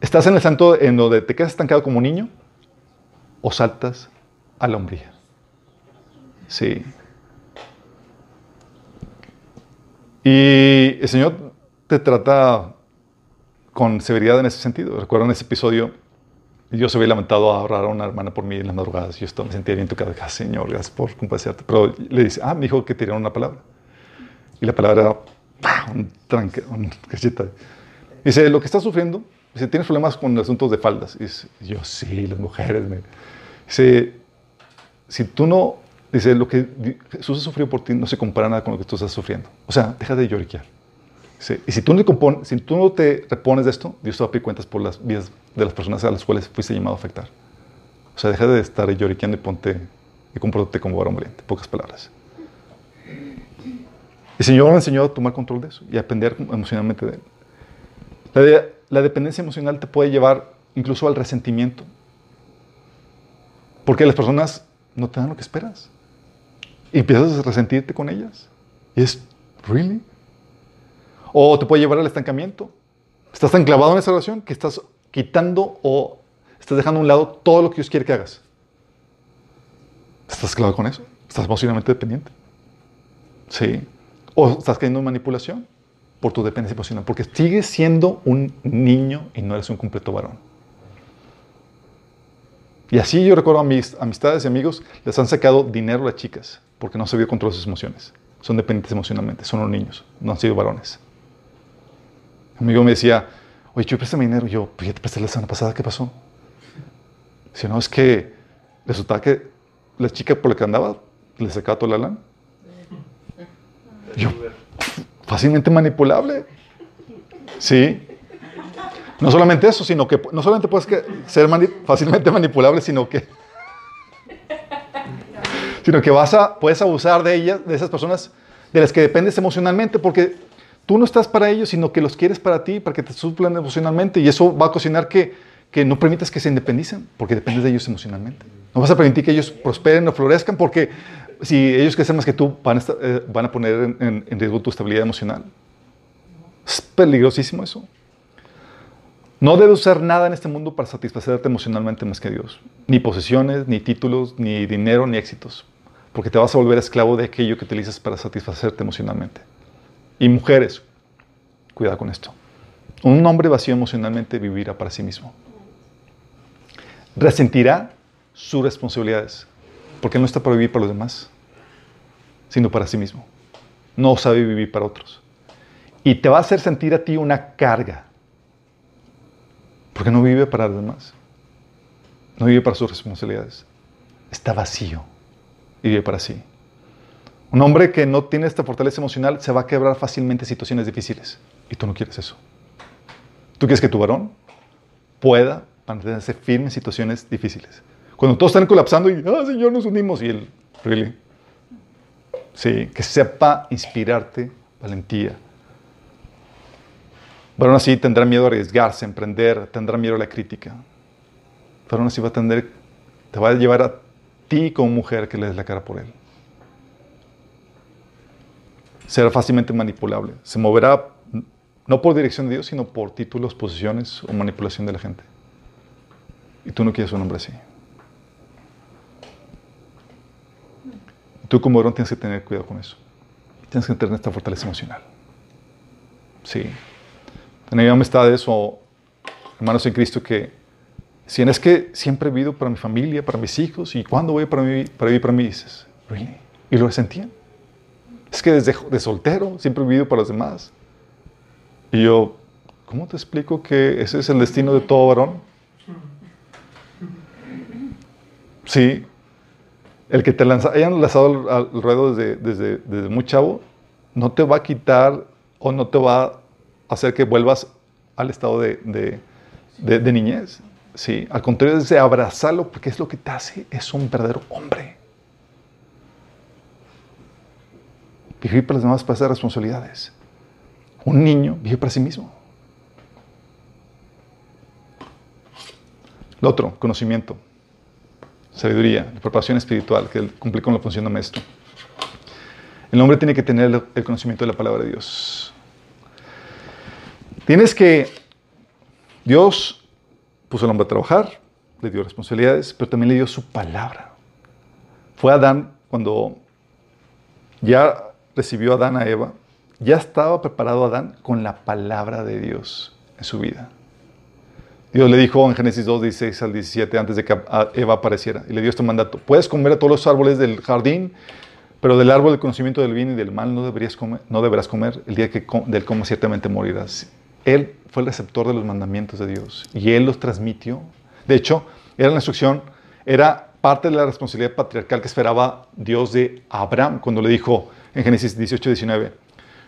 ¿Estás en el santo en donde te quedas estancado como niño o saltas a la hombría? Sí. Y el Señor te trata con severidad en ese sentido. Recuerdo en ese episodio, yo se había lamentado a ahorrar a una hermana por mí en las madrugadas. Yo estaba, me sentía bien tocado. Ah, Señor, gracias por compadecerte. Pero le dice, ah, me dijo que tiraron una palabra. Y la palabra era un tranque, un cacheta. Dice, lo que estás sufriendo, dice, tienes problemas con asuntos de faldas. Y dice, yo sí, las mujeres. Me... Dice, si tú no, dice, lo que Jesús ha sufrido por ti no se compara nada con lo que tú estás sufriendo. O sea, deja de lloriquear. Y si tú, no si tú no te repones de esto, Dios te va a pedir cuentas por las vidas de las personas a las cuales fuiste llamado a afectar. O sea, deja de estar lloriqueando y ponte y compórtate como varón valiente. Pocas palabras. El Señor me enseñó a tomar control de eso y a aprender emocionalmente de él. La, dependencia emocional te puede llevar incluso al resentimiento. Porque las personas no te dan lo que esperas. Y empiezas a resentirte con ellas. Y es, ¿really? O te puede llevar al estancamiento. Estás tan clavado en esa relación que estás quitando o estás dejando a un lado todo lo que Dios quiere que hagas. ¿Estás clavado con eso? ¿Estás emocionalmente dependiente? Sí. O estás cayendo en manipulación por tu dependencia emocional, porque sigues siendo un niño y no eres un completo varón. Y así yo recuerdo a mis amistades y amigos, les han sacado dinero a las chicas, porque no se vio control sus emociones. Son dependientes emocionalmente, son los niños, no han sido varones. Un amigo me decía, oye, yo préstame dinero. yo, pues ya te presté la semana pasada, ¿qué pasó? Si no, es que resultaba que la chica por la que andaba le sacaba toda la lana. Fácilmente manipulable. Sí. No solamente eso, sino que no solamente puedes ser fácilmente manipulable, sino que sino que vas a puedes abusar de ellas, de esas personas de las que dependes emocionalmente, porque tú no estás para ellos, sino que los quieres para ti, para que te suplan emocionalmente, y eso va a cocinar que, que no permitas que se independicen, porque dependes de ellos emocionalmente. No vas a permitir que ellos prosperen o florezcan, porque si ellos crecen más que tú, van a, eh, van a poner en, riesgo tu estabilidad emocional. Es peligrosísimo eso. No debes usar nada en este mundo para satisfacerte emocionalmente más que Dios. Ni posesiones, ni títulos, ni dinero, ni éxitos. Porque te vas a volver esclavo de aquello que utilizas para satisfacerte emocionalmente. Y mujeres, cuidado con esto. Un hombre vacío emocionalmente vivirá para sí mismo. Resentirá sus responsabilidades. Porque no está para vivir para los demás, sino para sí mismo. No sabe vivir para otros. Y te va a hacer sentir a ti una carga. Porque no vive para los demás. No vive para sus responsabilidades. Está vacío y vive para sí. Un hombre que no tiene esta fortaleza emocional se va a quebrar fácilmente en situaciones difíciles. Y tú no quieres eso. Tú quieres que tu varón pueda mantenerse firme en situaciones difíciles. Cuando todos están colapsando y, ah, Señor, nos unimos. Y él, really. Sí, que sepa inspirarte valentía. Pero aún así tendrá miedo a arriesgarse, a emprender, tendrá miedo a la crítica. Pero aún así va a tender, te va a llevar a ti como mujer que le des la cara por él. Será fácilmente manipulable. Se moverá no por dirección de Dios, sino por títulos, posiciones o manipulación de la gente. Y tú no quieres un hombre así. Tú como varón tienes que tener cuidado con eso. Tienes que tener esta fortaleza emocional. Sí. Tener amistades o hermanos en Cristo que si es que siempre he vivido para mi familia, para mis hijos, y cuando voy para, mí, para vivir para mí, dices, ¿really? ¿Y lo sentían? Es que desde de soltero siempre he vivido para los demás. Y yo, ¿cómo te explico que ese es el destino de todo varón? Sí. El que te lanza, hayan lanzado al, ruedo desde, desde, desde muy chavo, no te va a quitar o no te va a hacer que vuelvas al estado de, de niñez. Sí, al contrario es de abrazarlo porque es lo que te hace, es un verdadero hombre. Vivir para los demás para responsabilidades. Un niño vive para sí mismo. Lo otro, conocimiento, sabiduría, preparación espiritual que cumple con la función de maestro. El hombre tiene que tener el conocimiento de la palabra de Dios. Tienes que, Dios puso al hombre a trabajar, le dio responsabilidades, pero también le dio su palabra. Fue Adán cuando ya recibió a Adán a Eva, ya estaba preparado Adán con la palabra de Dios en su vida. Dios le dijo en Génesis 2, 16 al 17, antes de que Eva apareciera, y le dio este mandato, puedes comer a todos los árboles del jardín, pero del árbol del conocimiento del bien y del mal no, deberías comer, no deberás comer, el día que del como ciertamente morirás. Él fue el receptor de los mandamientos de Dios y él los transmitió. De hecho, era la instrucción, era parte de la responsabilidad patriarcal que esperaba Dios de Abraham cuando le dijo en Génesis 18, 19,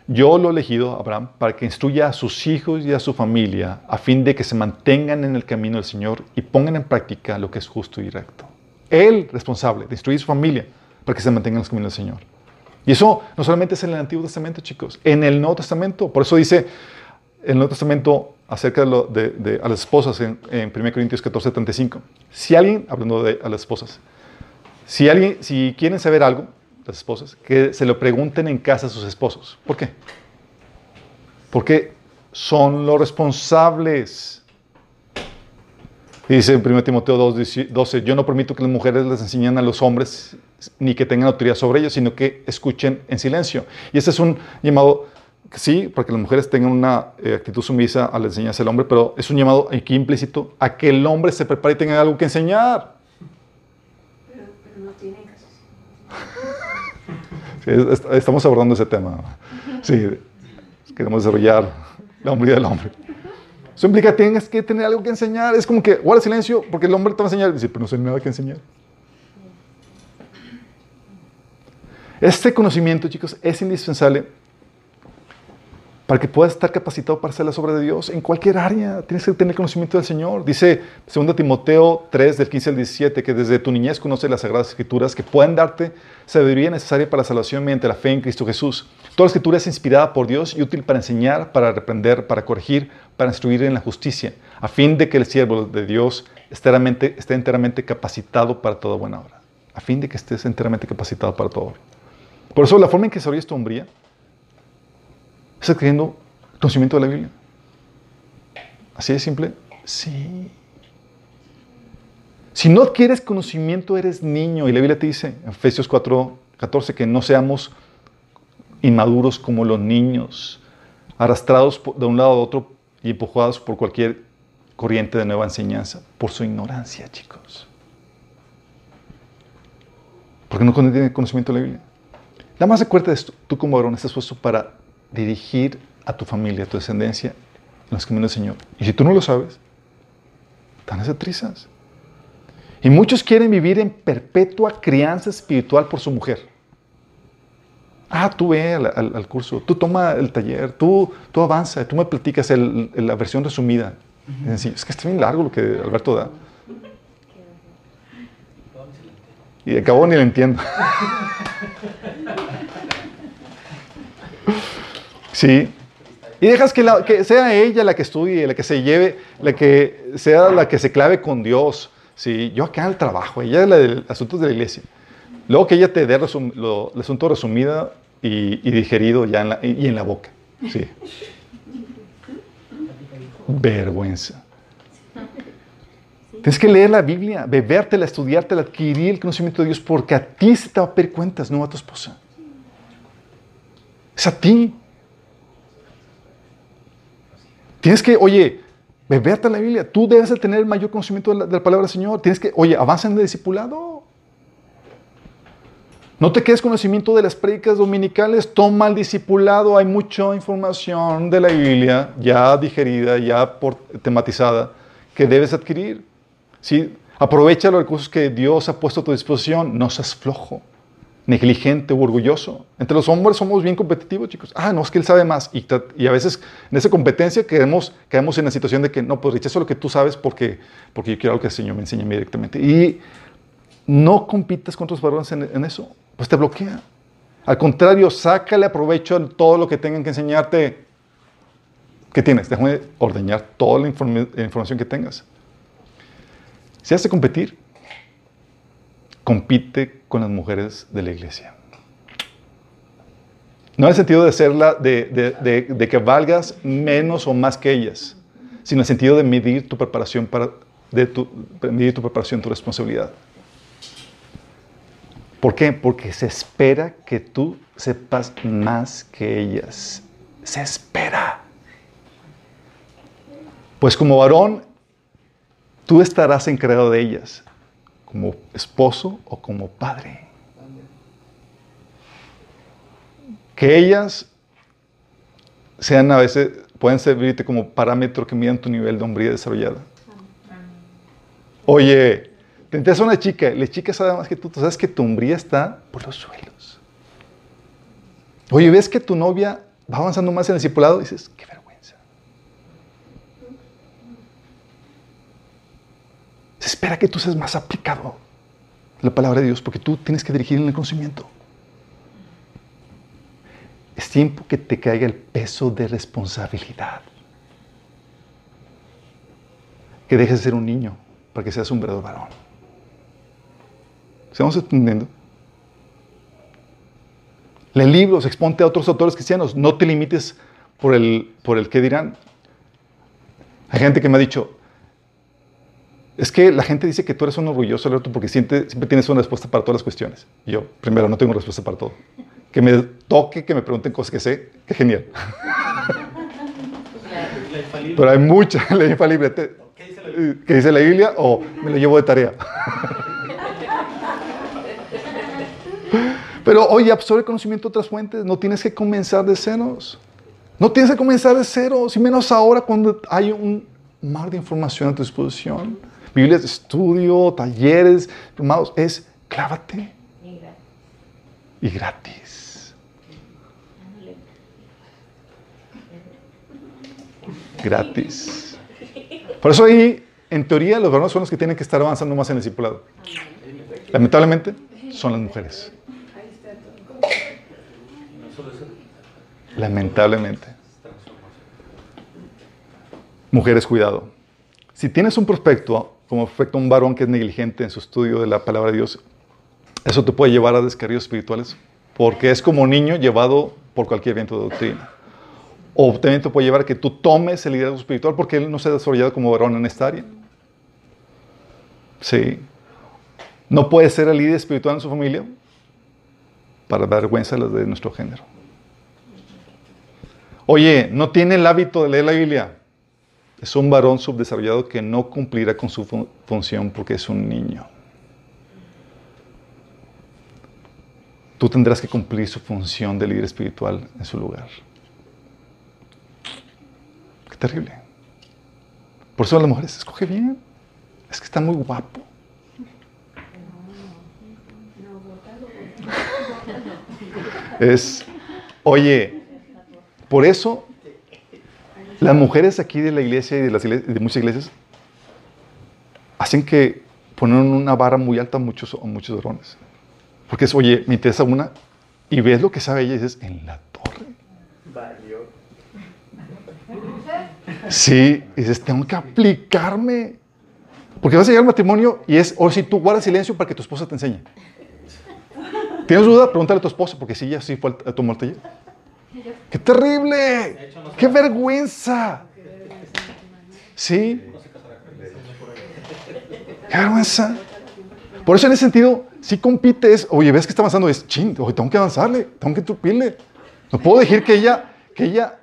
yo lo he elegido, Abraham, para que instruya a sus hijos y a su familia a fin de que se mantengan en el camino del Señor y pongan en práctica lo que es justo y recto. Él responsable de instruir a su familia para que se mantengan en el camino del Señor. Y eso no solamente es en el Antiguo Testamento, chicos, en el Nuevo Testamento. Por eso dice, el Nuevo Testamento acerca de, las esposas en, 1 Corintios 14, 35. Si alguien, hablando de a las esposas, si, alguien, si quieren saber algo, las esposas, que se lo pregunten en casa a sus esposos. ¿Por qué? Porque son los responsables. Dice en 1 Timoteo 2, 12, yo no permito que las mujeres les enseñen a los hombres ni que tengan autoridad sobre ellos, sino que escuchen en silencio. Y este es un llamado sí, para que las mujeres tengan una eh, actitud sumisa a la enseñanza del hombre, pero es un llamado aquí implícito a que el hombre se prepare y tenga algo que enseñar. Pero, no tienen estamos abordando ese tema. Sí, queremos desarrollar la hombría del hombre. Eso implica tienes que tener algo que enseñar. Es como que guarda silencio porque el hombre te va a enseñar dice, pero no sé nada que enseñar. Este conocimiento, chicos, es indispensable para que puedas estar capacitado para hacer la obra de Dios en cualquier área. Tienes que tener conocimiento del Señor. Dice 2 Timoteo 3, del 15 al 17, que desde tu niñez conoces las Sagradas Escrituras que pueden darte sabiduría necesaria para la salvación mediante la fe en Cristo Jesús. Toda la Escritura es inspirada por Dios y útil para enseñar, para reprender, para corregir, para instruir en la justicia, a fin de que el siervo de Dios esté enteramente, capacitado para toda buena obra. A fin de que estés enteramente capacitado para toda obra. Por eso la forma en que desarrollas tu hombría ¿Estás adquiriendo conocimiento de la Biblia? ¿Así de simple? Sí. Si no adquieres conocimiento, eres niño. Y la Biblia te dice, en Efesios 4, 14, que no seamos inmaduros como los niños, arrastrados de un lado a otro y empujados por cualquier corriente de nueva enseñanza, por su ignorancia, chicos. Porque no tiene conocimiento de la Biblia. Nada más recuerda esto, tú como varón estás puesto para dirigir a tu familia, a tu descendencia, en los caminos del Señor. Y si tú no lo sabes, están esas trizas. Y muchos quieren vivir en perpetua crianza espiritual por su mujer. Ah, tú ve al, curso, tú toma el taller, tú, tú avanza, tú me platicas la versión resumida. es, es que está bien largo lo que Alberto da. Y acabó ni lo entiendo. Sí. Y dejas que, que, sea ella la que estudie, la que se lleve, la que sea la que se clave con Dios. Sí, yo acá el trabajo, ella es la de asuntos de la iglesia. Luego que ella te dé el asunto resumido y, digerido ya en la, y en la boca. Sí. Vergüenza. Tienes que leer la Biblia, bebértela, estudiártela, adquirir el conocimiento de Dios, porque a ti se te va a pedir cuentas, no a tu esposa. Es a ti. Tienes que, oye, beberte la Biblia. Tú debes de tener el mayor conocimiento de la, palabra del Señor. Tienes que, oye, avanza en el discipulado. No te quedes con conocimiento de las prédicas dominicales, toma el discipulado. Hay mucha información de la Biblia ya digerida, ya por, tematizada, que debes adquirir. ¿Sí? Aprovecha los recursos que Dios ha puesto a tu disposición. No seas flojo, negligente o orgulloso. Entre los hombres somos bien competitivos, chicos. Ah, no, es que él sabe más. Y, a veces en esa competencia caemos, caemos en la situación de que no, pues rechazo lo que tú sabes porque, porque yo quiero algo que el Señor me enseñe directamente. Y no compitas con otros varones en, eso pues te bloquea. Al contrario, sácale aprovecho a todo lo que tengan que enseñarte. ¿Qué tienes? Déjame ordeñar toda la, inform la información que tengas. Si has de competir, compite con las mujeres de la iglesia. No en el sentido de, serla, de, de, de, que valgas menos o más que ellas, sino en el sentido de medir tu preparación, para, de tu, medir tu preparación, tu responsabilidad. ¿Por qué? Porque se espera que tú sepas más que ellas. Se espera. Pues como varón, tú estarás encargado de ellas, como esposo o como padre. Que ellas sean a veces, pueden servirte como parámetro que midan tu nivel de hombría desarrollada. Oye, te interesa una chica, la chica sabe más que tú, tú sabes que tu hombría está por los suelos. Oye, ves que tu novia va avanzando más en el discipulado y dices, qué vergüenza. Se espera que tú seas más aplicado la palabra de Dios porque tú tienes que dirigir en el conocimiento. Es tiempo que te caiga el peso de responsabilidad. Que dejes de ser un niño para que seas un verdadero varón. ¿Estamos entendiendo? Lee libros, exponte a otros autores cristianos. No te limites por el, por el que dirán. Hay gente que me ha dicho, es que la gente dice que tú eres un orgulloso, Alberto, porque siempre, siempre tienes una respuesta para todas las cuestiones. Y yo, primero, no tengo respuesta para todo. Que me toque, que me pregunten cosas que sé, qué genial. Pero hay mucha ley infalible. ¿Qué dice la Biblia? ¿Qué dice la Biblia? O me lo llevo de tarea. Pero oye, absorbe conocimiento de otras fuentes. No tienes que comenzar de ceros. No tienes que comenzar de cero, y menos ahora cuando hay un mar de información a tu disposición. Biblias de estudio, talleres, hermanos, es clávate. Y gratis. Gratis. Por eso ahí, en teoría, los varones son los que tienen que estar avanzando más en el discipulado. Lamentablemente, son las mujeres. Lamentablemente. Mujeres, cuidado. Si tienes un prospecto, como prospecto un varón que es negligente en su estudio de la palabra de Dios, eso te puede llevar a descarríos espirituales, porque es como niño llevado por cualquier viento de doctrina. O también te puede llevar a que tú tomes el liderazgo espiritual porque él no se ha desarrollado como varón en esta área. Sí. No puede ser el líder espiritual en su familia para vergüenza a los de nuestro género. Oye, no tiene el hábito de leer la Biblia. Es un varón subdesarrollado que no cumplirá con su fun función porque es un niño. Tú tendrás que cumplir su función de líder espiritual en su lugar. Qué terrible. Por eso las mujeres, escoge bien. Es que está muy guapo. Es, oye, por eso las mujeres aquí de la iglesia y de, las iglesias, de muchas iglesias hacen que ponen una vara muy alta a muchos, a muchos varones. Porque es, oye, me interesa una y ves lo que sabe ella y dices, en la torre. Sí, y dices, tengo que aplicarme. Porque vas a llegar al matrimonio y es, o si tú guardas silencio para que tu esposa te enseñe. ¿Tienes duda? Pregúntale a tu esposa, porque si ella sí fue a el taller. ¡Qué terrible! ¡Qué vergüenza! ¿Sí? ¡Qué vergüenza! Por eso en ese sentido, si compites, oye, ves que está avanzando, es ching, oye, tengo que avanzarle, tengo que tupirle. No puedo decir que ella, que ella...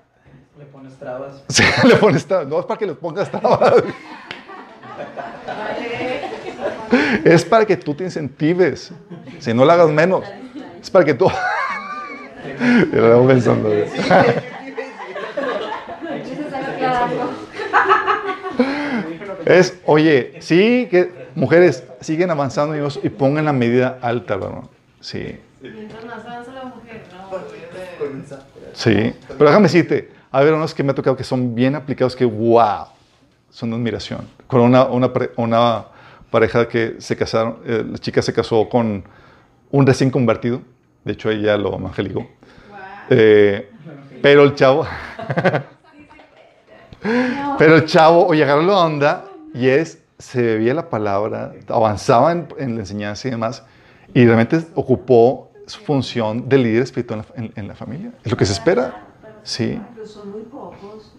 Le pones trabas. Sí, le pones trabas. No es para que le pongas trabas. Es para que tú te incentives. Si no la hagas menos. Es para que tú... Lo voy pensando. Es oye, sí, que mujeres siguen avanzando Dios, y pongan la medida alta, varón. Sí, Mientras más avanza la mujer, no. sí. Pero déjame decirte, hay varones que me ha tocado que son bien aplicados, que wow, son de admiración. Con una, una, una pareja que se casaron, eh, la chica se casó con un recién convertido, de hecho ella lo evangelizó. Eh, pero el chavo, pero el chavo, oye, agarró la onda y es, se bebía la palabra, avanzaba en, en la enseñanza y demás, y realmente ocupó su función de líder espiritual en la, en- en la familia. Es lo que se espera. Sí. Pero son muy pocos.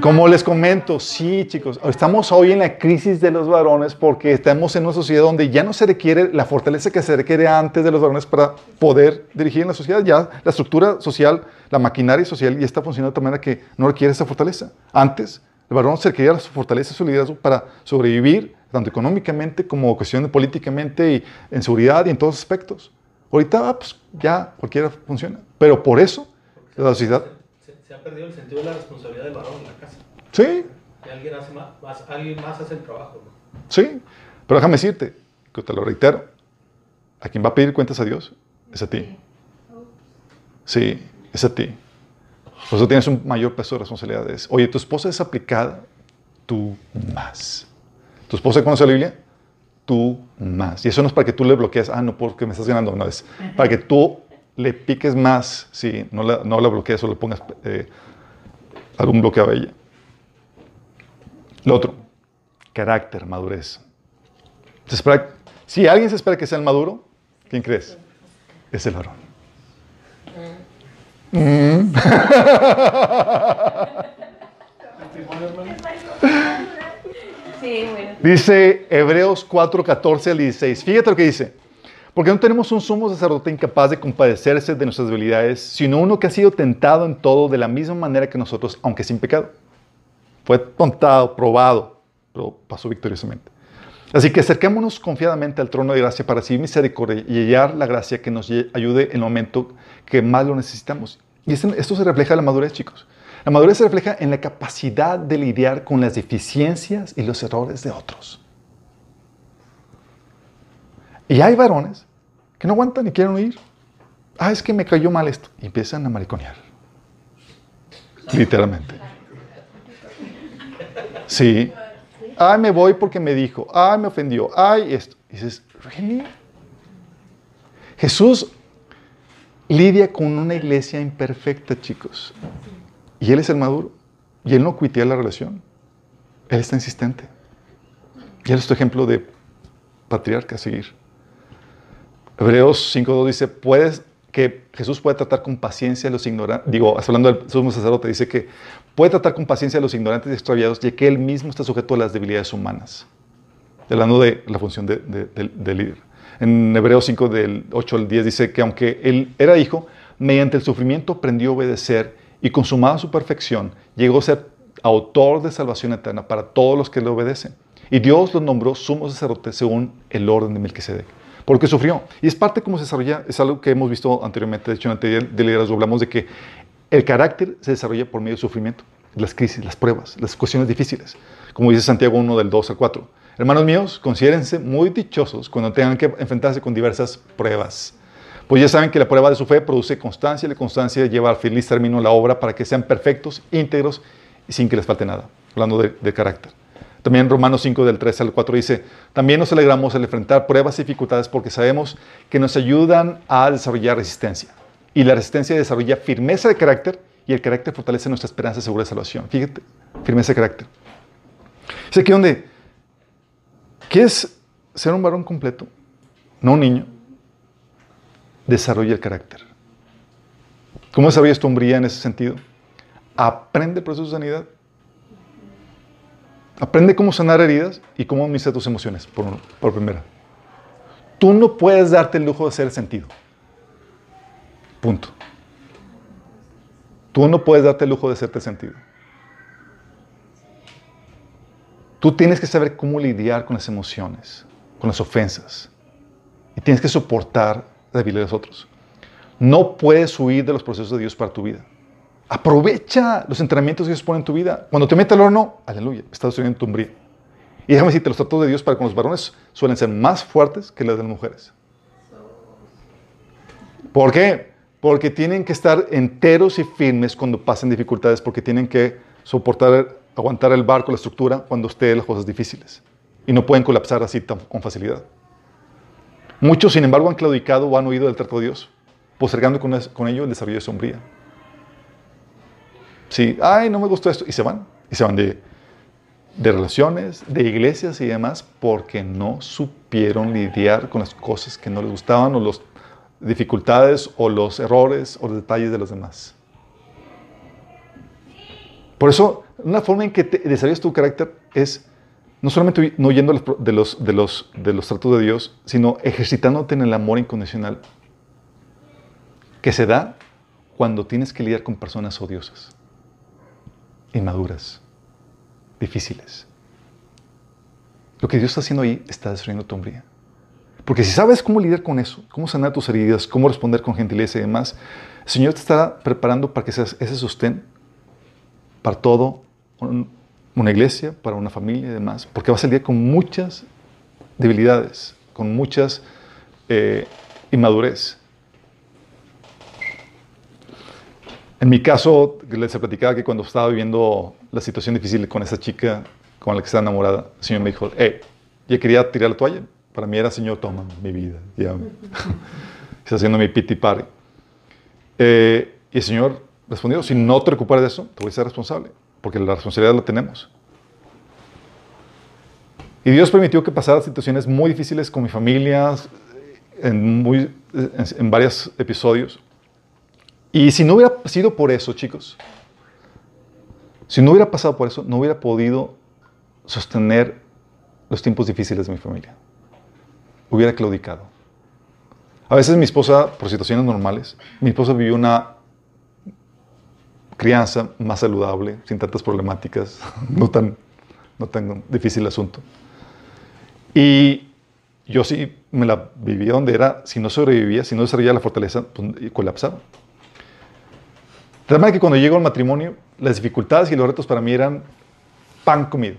Como les comento, sí, chicos, estamos hoy en la crisis de los varones porque estamos en una sociedad donde ya no se requiere la fortaleza que se requiere antes de los varones para poder dirigir en la sociedad. Ya la estructura social, la maquinaria social ya está funcionando de tal manera que no requiere esa fortaleza. Antes, el varón se requería su fortaleza y su liderazgo para sobrevivir, tanto económicamente como cuestión políticamente y en seguridad y en todos aspectos. Ahorita, ah, pues, ya cualquiera funciona. Pero por eso, la sociedad, Se, ha perdido el sentido de la responsabilidad del varón en la casa. sí, Que alguien, hace más, más- alguien más hace el trabajo. ¿no? Sí, pero déjame decirte, que te lo reitero, a quien va a pedir cuentas a Dios es a ti. Sí, es a ti. Por eso tienes un mayor peso de responsabilidades. Oye, tu esposa es aplicada, tú más. ¿Tu esposa conoce la Biblia? Tú más. Y eso no es para que tú le bloquees, ah, no, porque me estás ganando, no, es para que tú le piques más, sí, no la, no la bloquees o le pongas eh, algún bloqueo a ella. Lo otro, carácter, madurez. Se espera- si alguien se espera que sea el maduro, ¿quién crees? Es el varón. Mm. Bueno. Dice Hebreos 4, 14 al 16. Fíjate lo que dice. Porque no tenemos un sumo sacerdote incapaz de compadecerse de nuestras debilidades, sino uno que ha sido tentado en todo de la misma manera que nosotros, aunque sin pecado. Fue tentado, probado, pero pasó victoriosamente. Así que acerquémonos confiadamente al trono de gracia para recibir misericordia y hallar la gracia que nos ayude en el momento que más lo necesitamos. Y esto, esto se refleja en la madurez, chicos. La madurez se refleja en la capacidad de lidiar con las deficiencias y los errores de otros. Y hay varones que no aguantan y quieren huir. Ah, es que me cayó mal esto. Y empiezan a mariconear. Literalmente. Sí. Ay, me voy porque me dijo. Ay, me ofendió. Ay, esto. Y dices, ¿really? Jesús lidia con una iglesia imperfecta, chicos. Y Él es el maduro. Y Él no cuitea la relación. Él está insistente. Y Él es tu ejemplo de patriarca a seguir. Hebreos 5.2 dice, puedes, que Jesús puede tratar con paciencia a los ignorantes, digo, hablando del sumo sacerdote, dice que puede tratar con paciencia a los ignorantes y extraviados, ya que Él mismo está sujeto a las debilidades humanas. Hablando de la función de, de- de- de líder. En Hebreos 5, del 8 al 10, dice que aunque Él era hijo, mediante el sufrimiento aprendió a obedecer y consumada su perfección, llegó a ser autor de salvación eterna para todos los que le obedecen. Y Dios lo nombró sumo sacerdote según el orden de Melquisedec. Porque sufrió. Y es parte como se desarrolla, es algo que hemos visto anteriormente, de hecho en el taller de liderazgo hablamos de que el carácter se desarrolla por medio del sufrimiento, las crisis, las pruebas, las cuestiones difíciles. Como dice Santiago 1 del 2 al 4. Hermanos míos, considérense muy dichosos cuando tengan que enfrentarse con diversas pruebas. Pues ya saben que la prueba de su fe produce constancia y la constancia lleva al feliz término la obra para que sean perfectos, íntegros y sin que les falte nada. Hablando de, de carácter. También Romanos 5 del 3 al 4 dice, también nos alegramos al enfrentar pruebas y dificultades porque sabemos que nos ayudan a desarrollar resistencia. Y la resistencia desarrolla firmeza de carácter y el carácter fortalece nuestra esperanza segura de salvación. Fíjate, firmeza de carácter. Es aquí donde quieres ser un varón completo, no un niño, desarrolla el carácter. ¿Cómo desarrollas tu hombría en ese sentido? Aprende el proceso de sanidad. Aprende cómo sanar heridas y cómo administrar tus emociones, por, por primera. Tú no puedes darte el lujo de hacer sentido. Punto. Tú no puedes darte el lujo de hacerte sentido. Tú tienes que saber cómo lidiar con las emociones, con las ofensas. Y tienes que soportar la debilidad de los otros. No puedes huir de los procesos de Dios para tu vida. Aprovecha los entrenamientos que Dios pone en tu vida. Cuando te mete al horno, aleluya, estás subiendo tu umbría. Y déjame decirte, los tratos de Dios para con los varones suelen ser más fuertes que los de las mujeres. ¿Por qué? Porque tienen que estar enteros y firmes cuando pasen dificultades, porque tienen que soportar, aguantar el barco, la estructura, cuando esté las cosas difíciles. Y no pueden colapsar así con facilidad. Muchos, sin embargo, han claudicado o han huido del trato de Dios, postergando con, con ello el desarrollo de sombría. Sí, ay, no me gustó esto, y se van. Y se van de, de relaciones, de iglesias y demás, porque no supieron lidiar con las cosas que no les gustaban o las dificultades o los errores o los detalles de los demás. Por eso, una forma en que desarrollas tu carácter es no solamente no huyendo de los, de, los, de los tratos de Dios, sino ejercitándote en el amor incondicional que se da cuando tienes que lidiar con personas odiosas, inmaduras, difíciles. Lo que Dios está haciendo ahí está destruyendo tu hombría. Porque si sabes cómo lidiar con eso, cómo sanar tus heridas, cómo responder con gentileza y demás, el Señor te está preparando para que seas ese sostén para todo, un- una iglesia, para una familia y demás, porque vas a lidiar con muchas debilidades, con muchas eh, inmadurez. En mi caso, les platicaba que cuando estaba viviendo la situación difícil con esa chica con la que estaba enamorada, el Señor me dijo, hey, ya quería tirar la toalla. Para mí era, Señor, toma mi vida. Ya. Está haciendo mi pity party. Eh, y el Señor respondió, si no te recuperas de eso, te voy a ser responsable, porque la responsabilidad la tenemos. Y Dios permitió que pasara situaciones muy difíciles con mi familia, en, muy, en, en varios episodios. Y si no hubiera sido por eso, chicos, si no hubiera pasado por eso, no hubiera podido sostener los tiempos difíciles de mi familia. Hubiera claudicado. A veces mi esposa, por situaciones normales, mi esposa vivió una crianza más saludable, sin tantas problemáticas, no tan, no tan difícil el asunto. Y yo sí me la vivía donde era, si no sobrevivía, si no desarrollaba la fortaleza, pues, colapsaba. De tal manera que cuando llego al matrimonio, las dificultades y los retos para mí eran pan comido.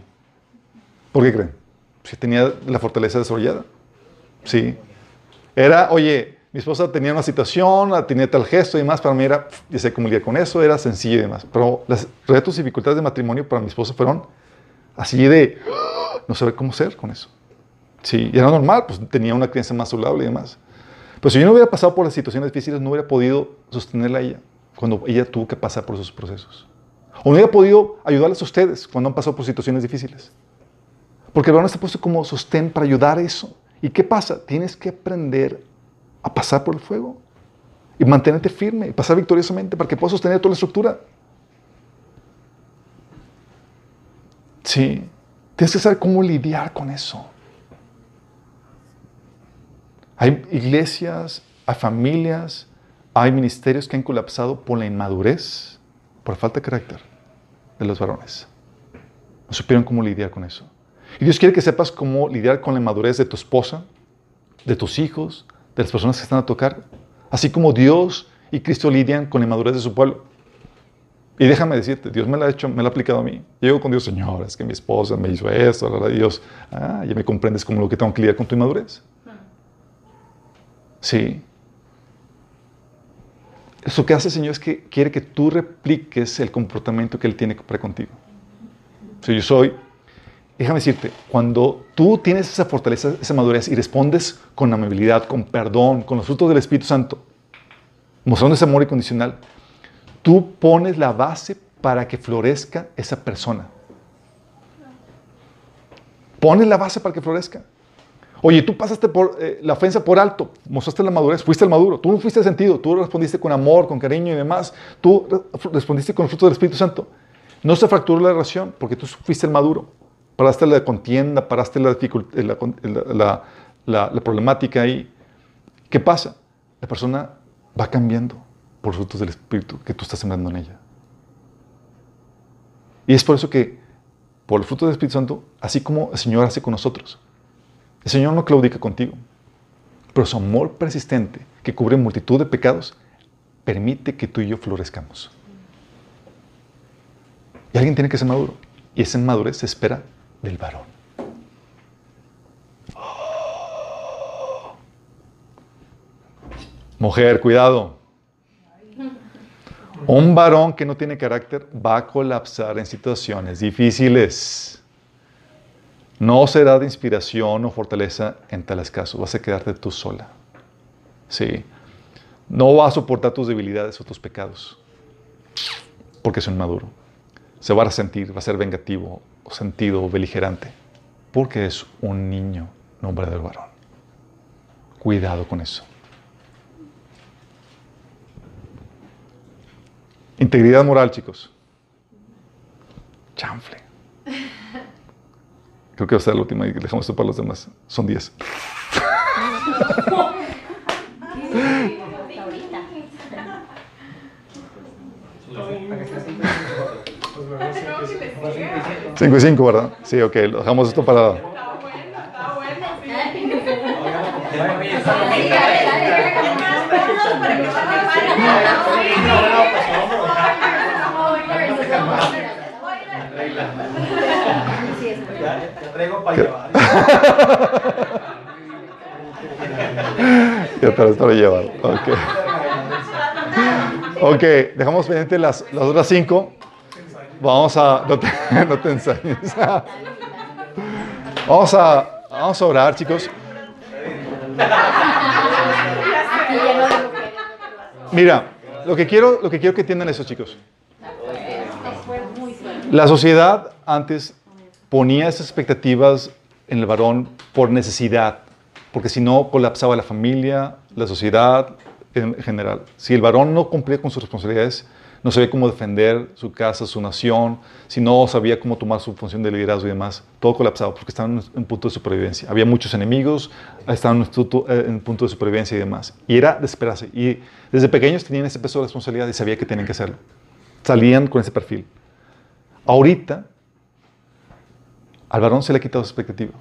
¿Por qué creen? Si tenía la fortaleza desarrollada. Sí. Era, oye, mi esposa tenía una situación, tenía tal gesto y demás, para mí era, pf, ya sé cómo lidiar con eso, era sencillo y demás. Pero los retos y dificultades de matrimonio para mi esposa fueron así de, no saber cómo ser con eso. Sí, y era normal, pues tenía una crianza más saludable y demás. Pero si yo no hubiera pasado por las situaciones difíciles, no hubiera podido sostenerla a ella cuando ella tuvo que pasar por esos procesos. O no hubiera podido ayudarles a ustedes cuando han pasado por situaciones difíciles. Porque el varón está puesto como sostén para ayudar a eso. ¿Y qué pasa? Tienes que aprender a pasar por el fuego y mantenerte firme y pasar victoriosamente para que puedas sostener toda la estructura. Sí, tienes que saber cómo lidiar con eso. Hay iglesias, hay familias, hay ministerios que han colapsado por la inmadurez, por falta de carácter de los varones. No supieron cómo lidiar con eso. Y Dios quiere que sepas cómo lidiar con la inmadurez de tu esposa, de tus hijos, de las personas que están a tocar, así como Dios y Cristo lidian con la inmadurez de su pueblo. Y déjame decirte, Dios me lo ha hecho, me lo ha aplicado a mí. Llego con Dios, Señor, es que mi esposa me hizo esto, la, Dios, ah, ya me comprendes como lo que tengo que lidiar con tu inmadurez. Sí. Eso que hace el Señor es que quiere que tú repliques el comportamiento que Él tiene para contigo. Si yo soy, déjame decirte, cuando tú tienes esa fortaleza, esa madurez y respondes con amabilidad, con perdón, con los frutos del Espíritu Santo, mostrando ese amor incondicional, tú pones la base para que florezca esa persona. Pones la base para que florezca. Oye, tú pasaste por eh, la ofensa por alto, mostraste la madurez, fuiste el maduro, tú no fuiste sentido, tú respondiste con amor, con cariño y demás, tú respondiste con el fruto del Espíritu Santo. No se fracturó la relación porque tú fuiste el maduro. paraste la contienda, paraste la- la- la problemática ahí. ¿Qué pasa? La persona va cambiando por los frutos del Espíritu que tú estás sembrando en ella. Y es por eso que, por el fruto del Espíritu Santo, así como el Señor hace con nosotros, el Señor no claudica contigo, pero su amor persistente, que cubre multitud de pecados, permite que tú y yo florezcamos. Y alguien tiene que ser maduro. Y esa madurez se espera del varón. Mujer, cuidado. Un varón que no tiene carácter va a colapsar en situaciones difíciles. No será de inspiración o fortaleza en tales casos. Vas a quedarte tú sola. Sí. No va a soportar tus debilidades o tus pecados. Porque es un maduro. Se va a resentir, va a ser vengativo, o sentido, o beligerante. Porque es un niño, no un varón. Cuidado con eso. Integridad moral, chicos. Chanfle. Creo que va a ser la última y dejamos esto para los demás. Son 10. Cinco y cinco, ¿verdad? Sí, ok. Dejamos esto para... Ya, ya traigo para llevar. Ya te lo llevado. Ok. Ok, dejamos pendiente las, las otras cinco. Vamos a... No te, no te ensañes. Vamos a, vamos a orar, chicos. Mira, lo que quiero, lo que quiero que entiendan eso, chicos. La sociedad antes ponía esas expectativas en el varón por necesidad, porque si no colapsaba la familia, la sociedad en general. Si el varón no cumplía con sus responsabilidades, no sabía cómo defender su casa, su nación, si no sabía cómo tomar su función de liderazgo y demás, todo colapsaba porque estaban en un punto de supervivencia. Había muchos enemigos, estaban en eh, punto de supervivencia y demás. Y era desesperarse. Y desde pequeños tenían ese peso de responsabilidad y sabía que tenían que hacerlo. Salían con ese perfil. Ahorita, al varón se le ha quitado su expectativa.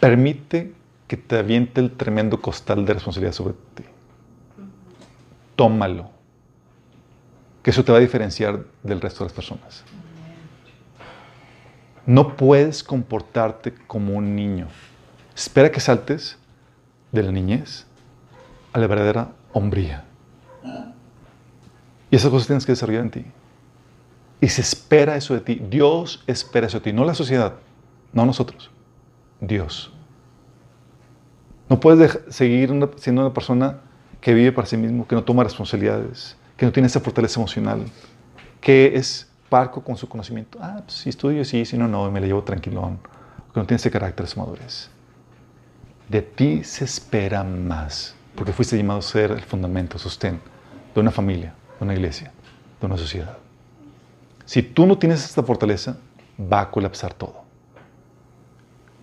Permite que te aviente el tremendo costal de responsabilidad sobre ti. Tómalo. Que eso te va a diferenciar del resto de las personas. No puedes comportarte como un niño. Espera que saltes de la niñez a la verdadera hombría. Y esas cosas tienes que desarrollar en ti. Y se espera eso de ti. Dios espera eso de ti. No la sociedad, no nosotros. Dios. No puedes seguir siendo una persona que vive para sí mismo, que no toma responsabilidades, que no tiene esa fortaleza emocional, que es parco con su conocimiento. Ah, pues, si estudio, sí, si no, no, me la llevo tranquilón. Que no tiene ese carácter, esa madurez. De ti se espera más, porque fuiste llamado a ser el fundamento, sostén de una familia, de una iglesia, de una sociedad. Si tú no tienes esta fortaleza, va a colapsar todo.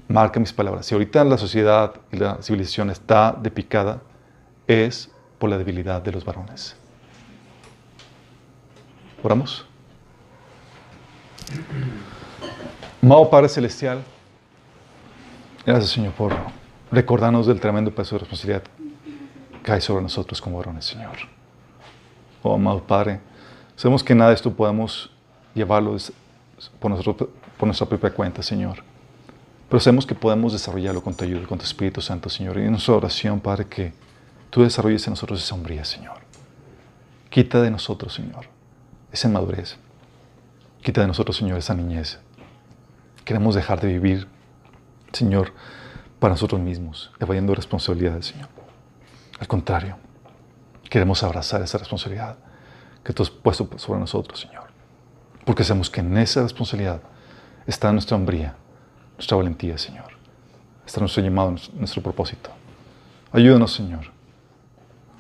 Marca mis palabras. Si ahorita la sociedad y la civilización está de picada, es por la debilidad de los varones. Oramos. Amado Padre Celestial, gracias Señor por recordarnos del tremendo peso de responsabilidad que cae sobre nosotros como varones, Señor. Oh, amado Padre, sabemos que nada de esto podemos llevarlo por, nosotros- por nuestra propia cuenta, Señor. Pero sabemos que podemos desarrollarlo con tu ayuda, con tu Espíritu Santo, Señor. Y en nuestra oración, Padre, que tú desarrolles en nosotros esa hombría, Señor. Quita de nosotros, Señor, esa inmadurez. Quita de nosotros, Señor, esa niñez. Queremos dejar de vivir, Señor, para nosotros mismos, evadiendo responsabilidades, Señor. Al contrario, queremos abrazar esa responsabilidad que tú has puesto sobre nosotros, Señor porque sabemos que en esa responsabilidad está nuestra hombría, nuestra valentía, Señor. Está nuestro llamado, nuestro propósito. Ayúdanos, Señor,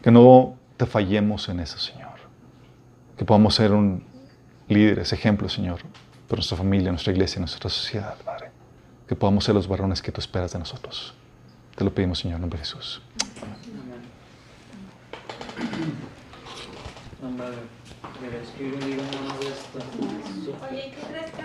que no te fallemos en eso, Señor. Que podamos ser un líderes, ejemplo, Señor, para nuestra familia, nuestra iglesia, nuestra sociedad, Padre. Que podamos ser los varones que tú esperas de nosotros. Te lo pedimos, Señor, en nombre de Jesús. Amén. del Espíritu y vamos a esto. Oye, ¿qué crees que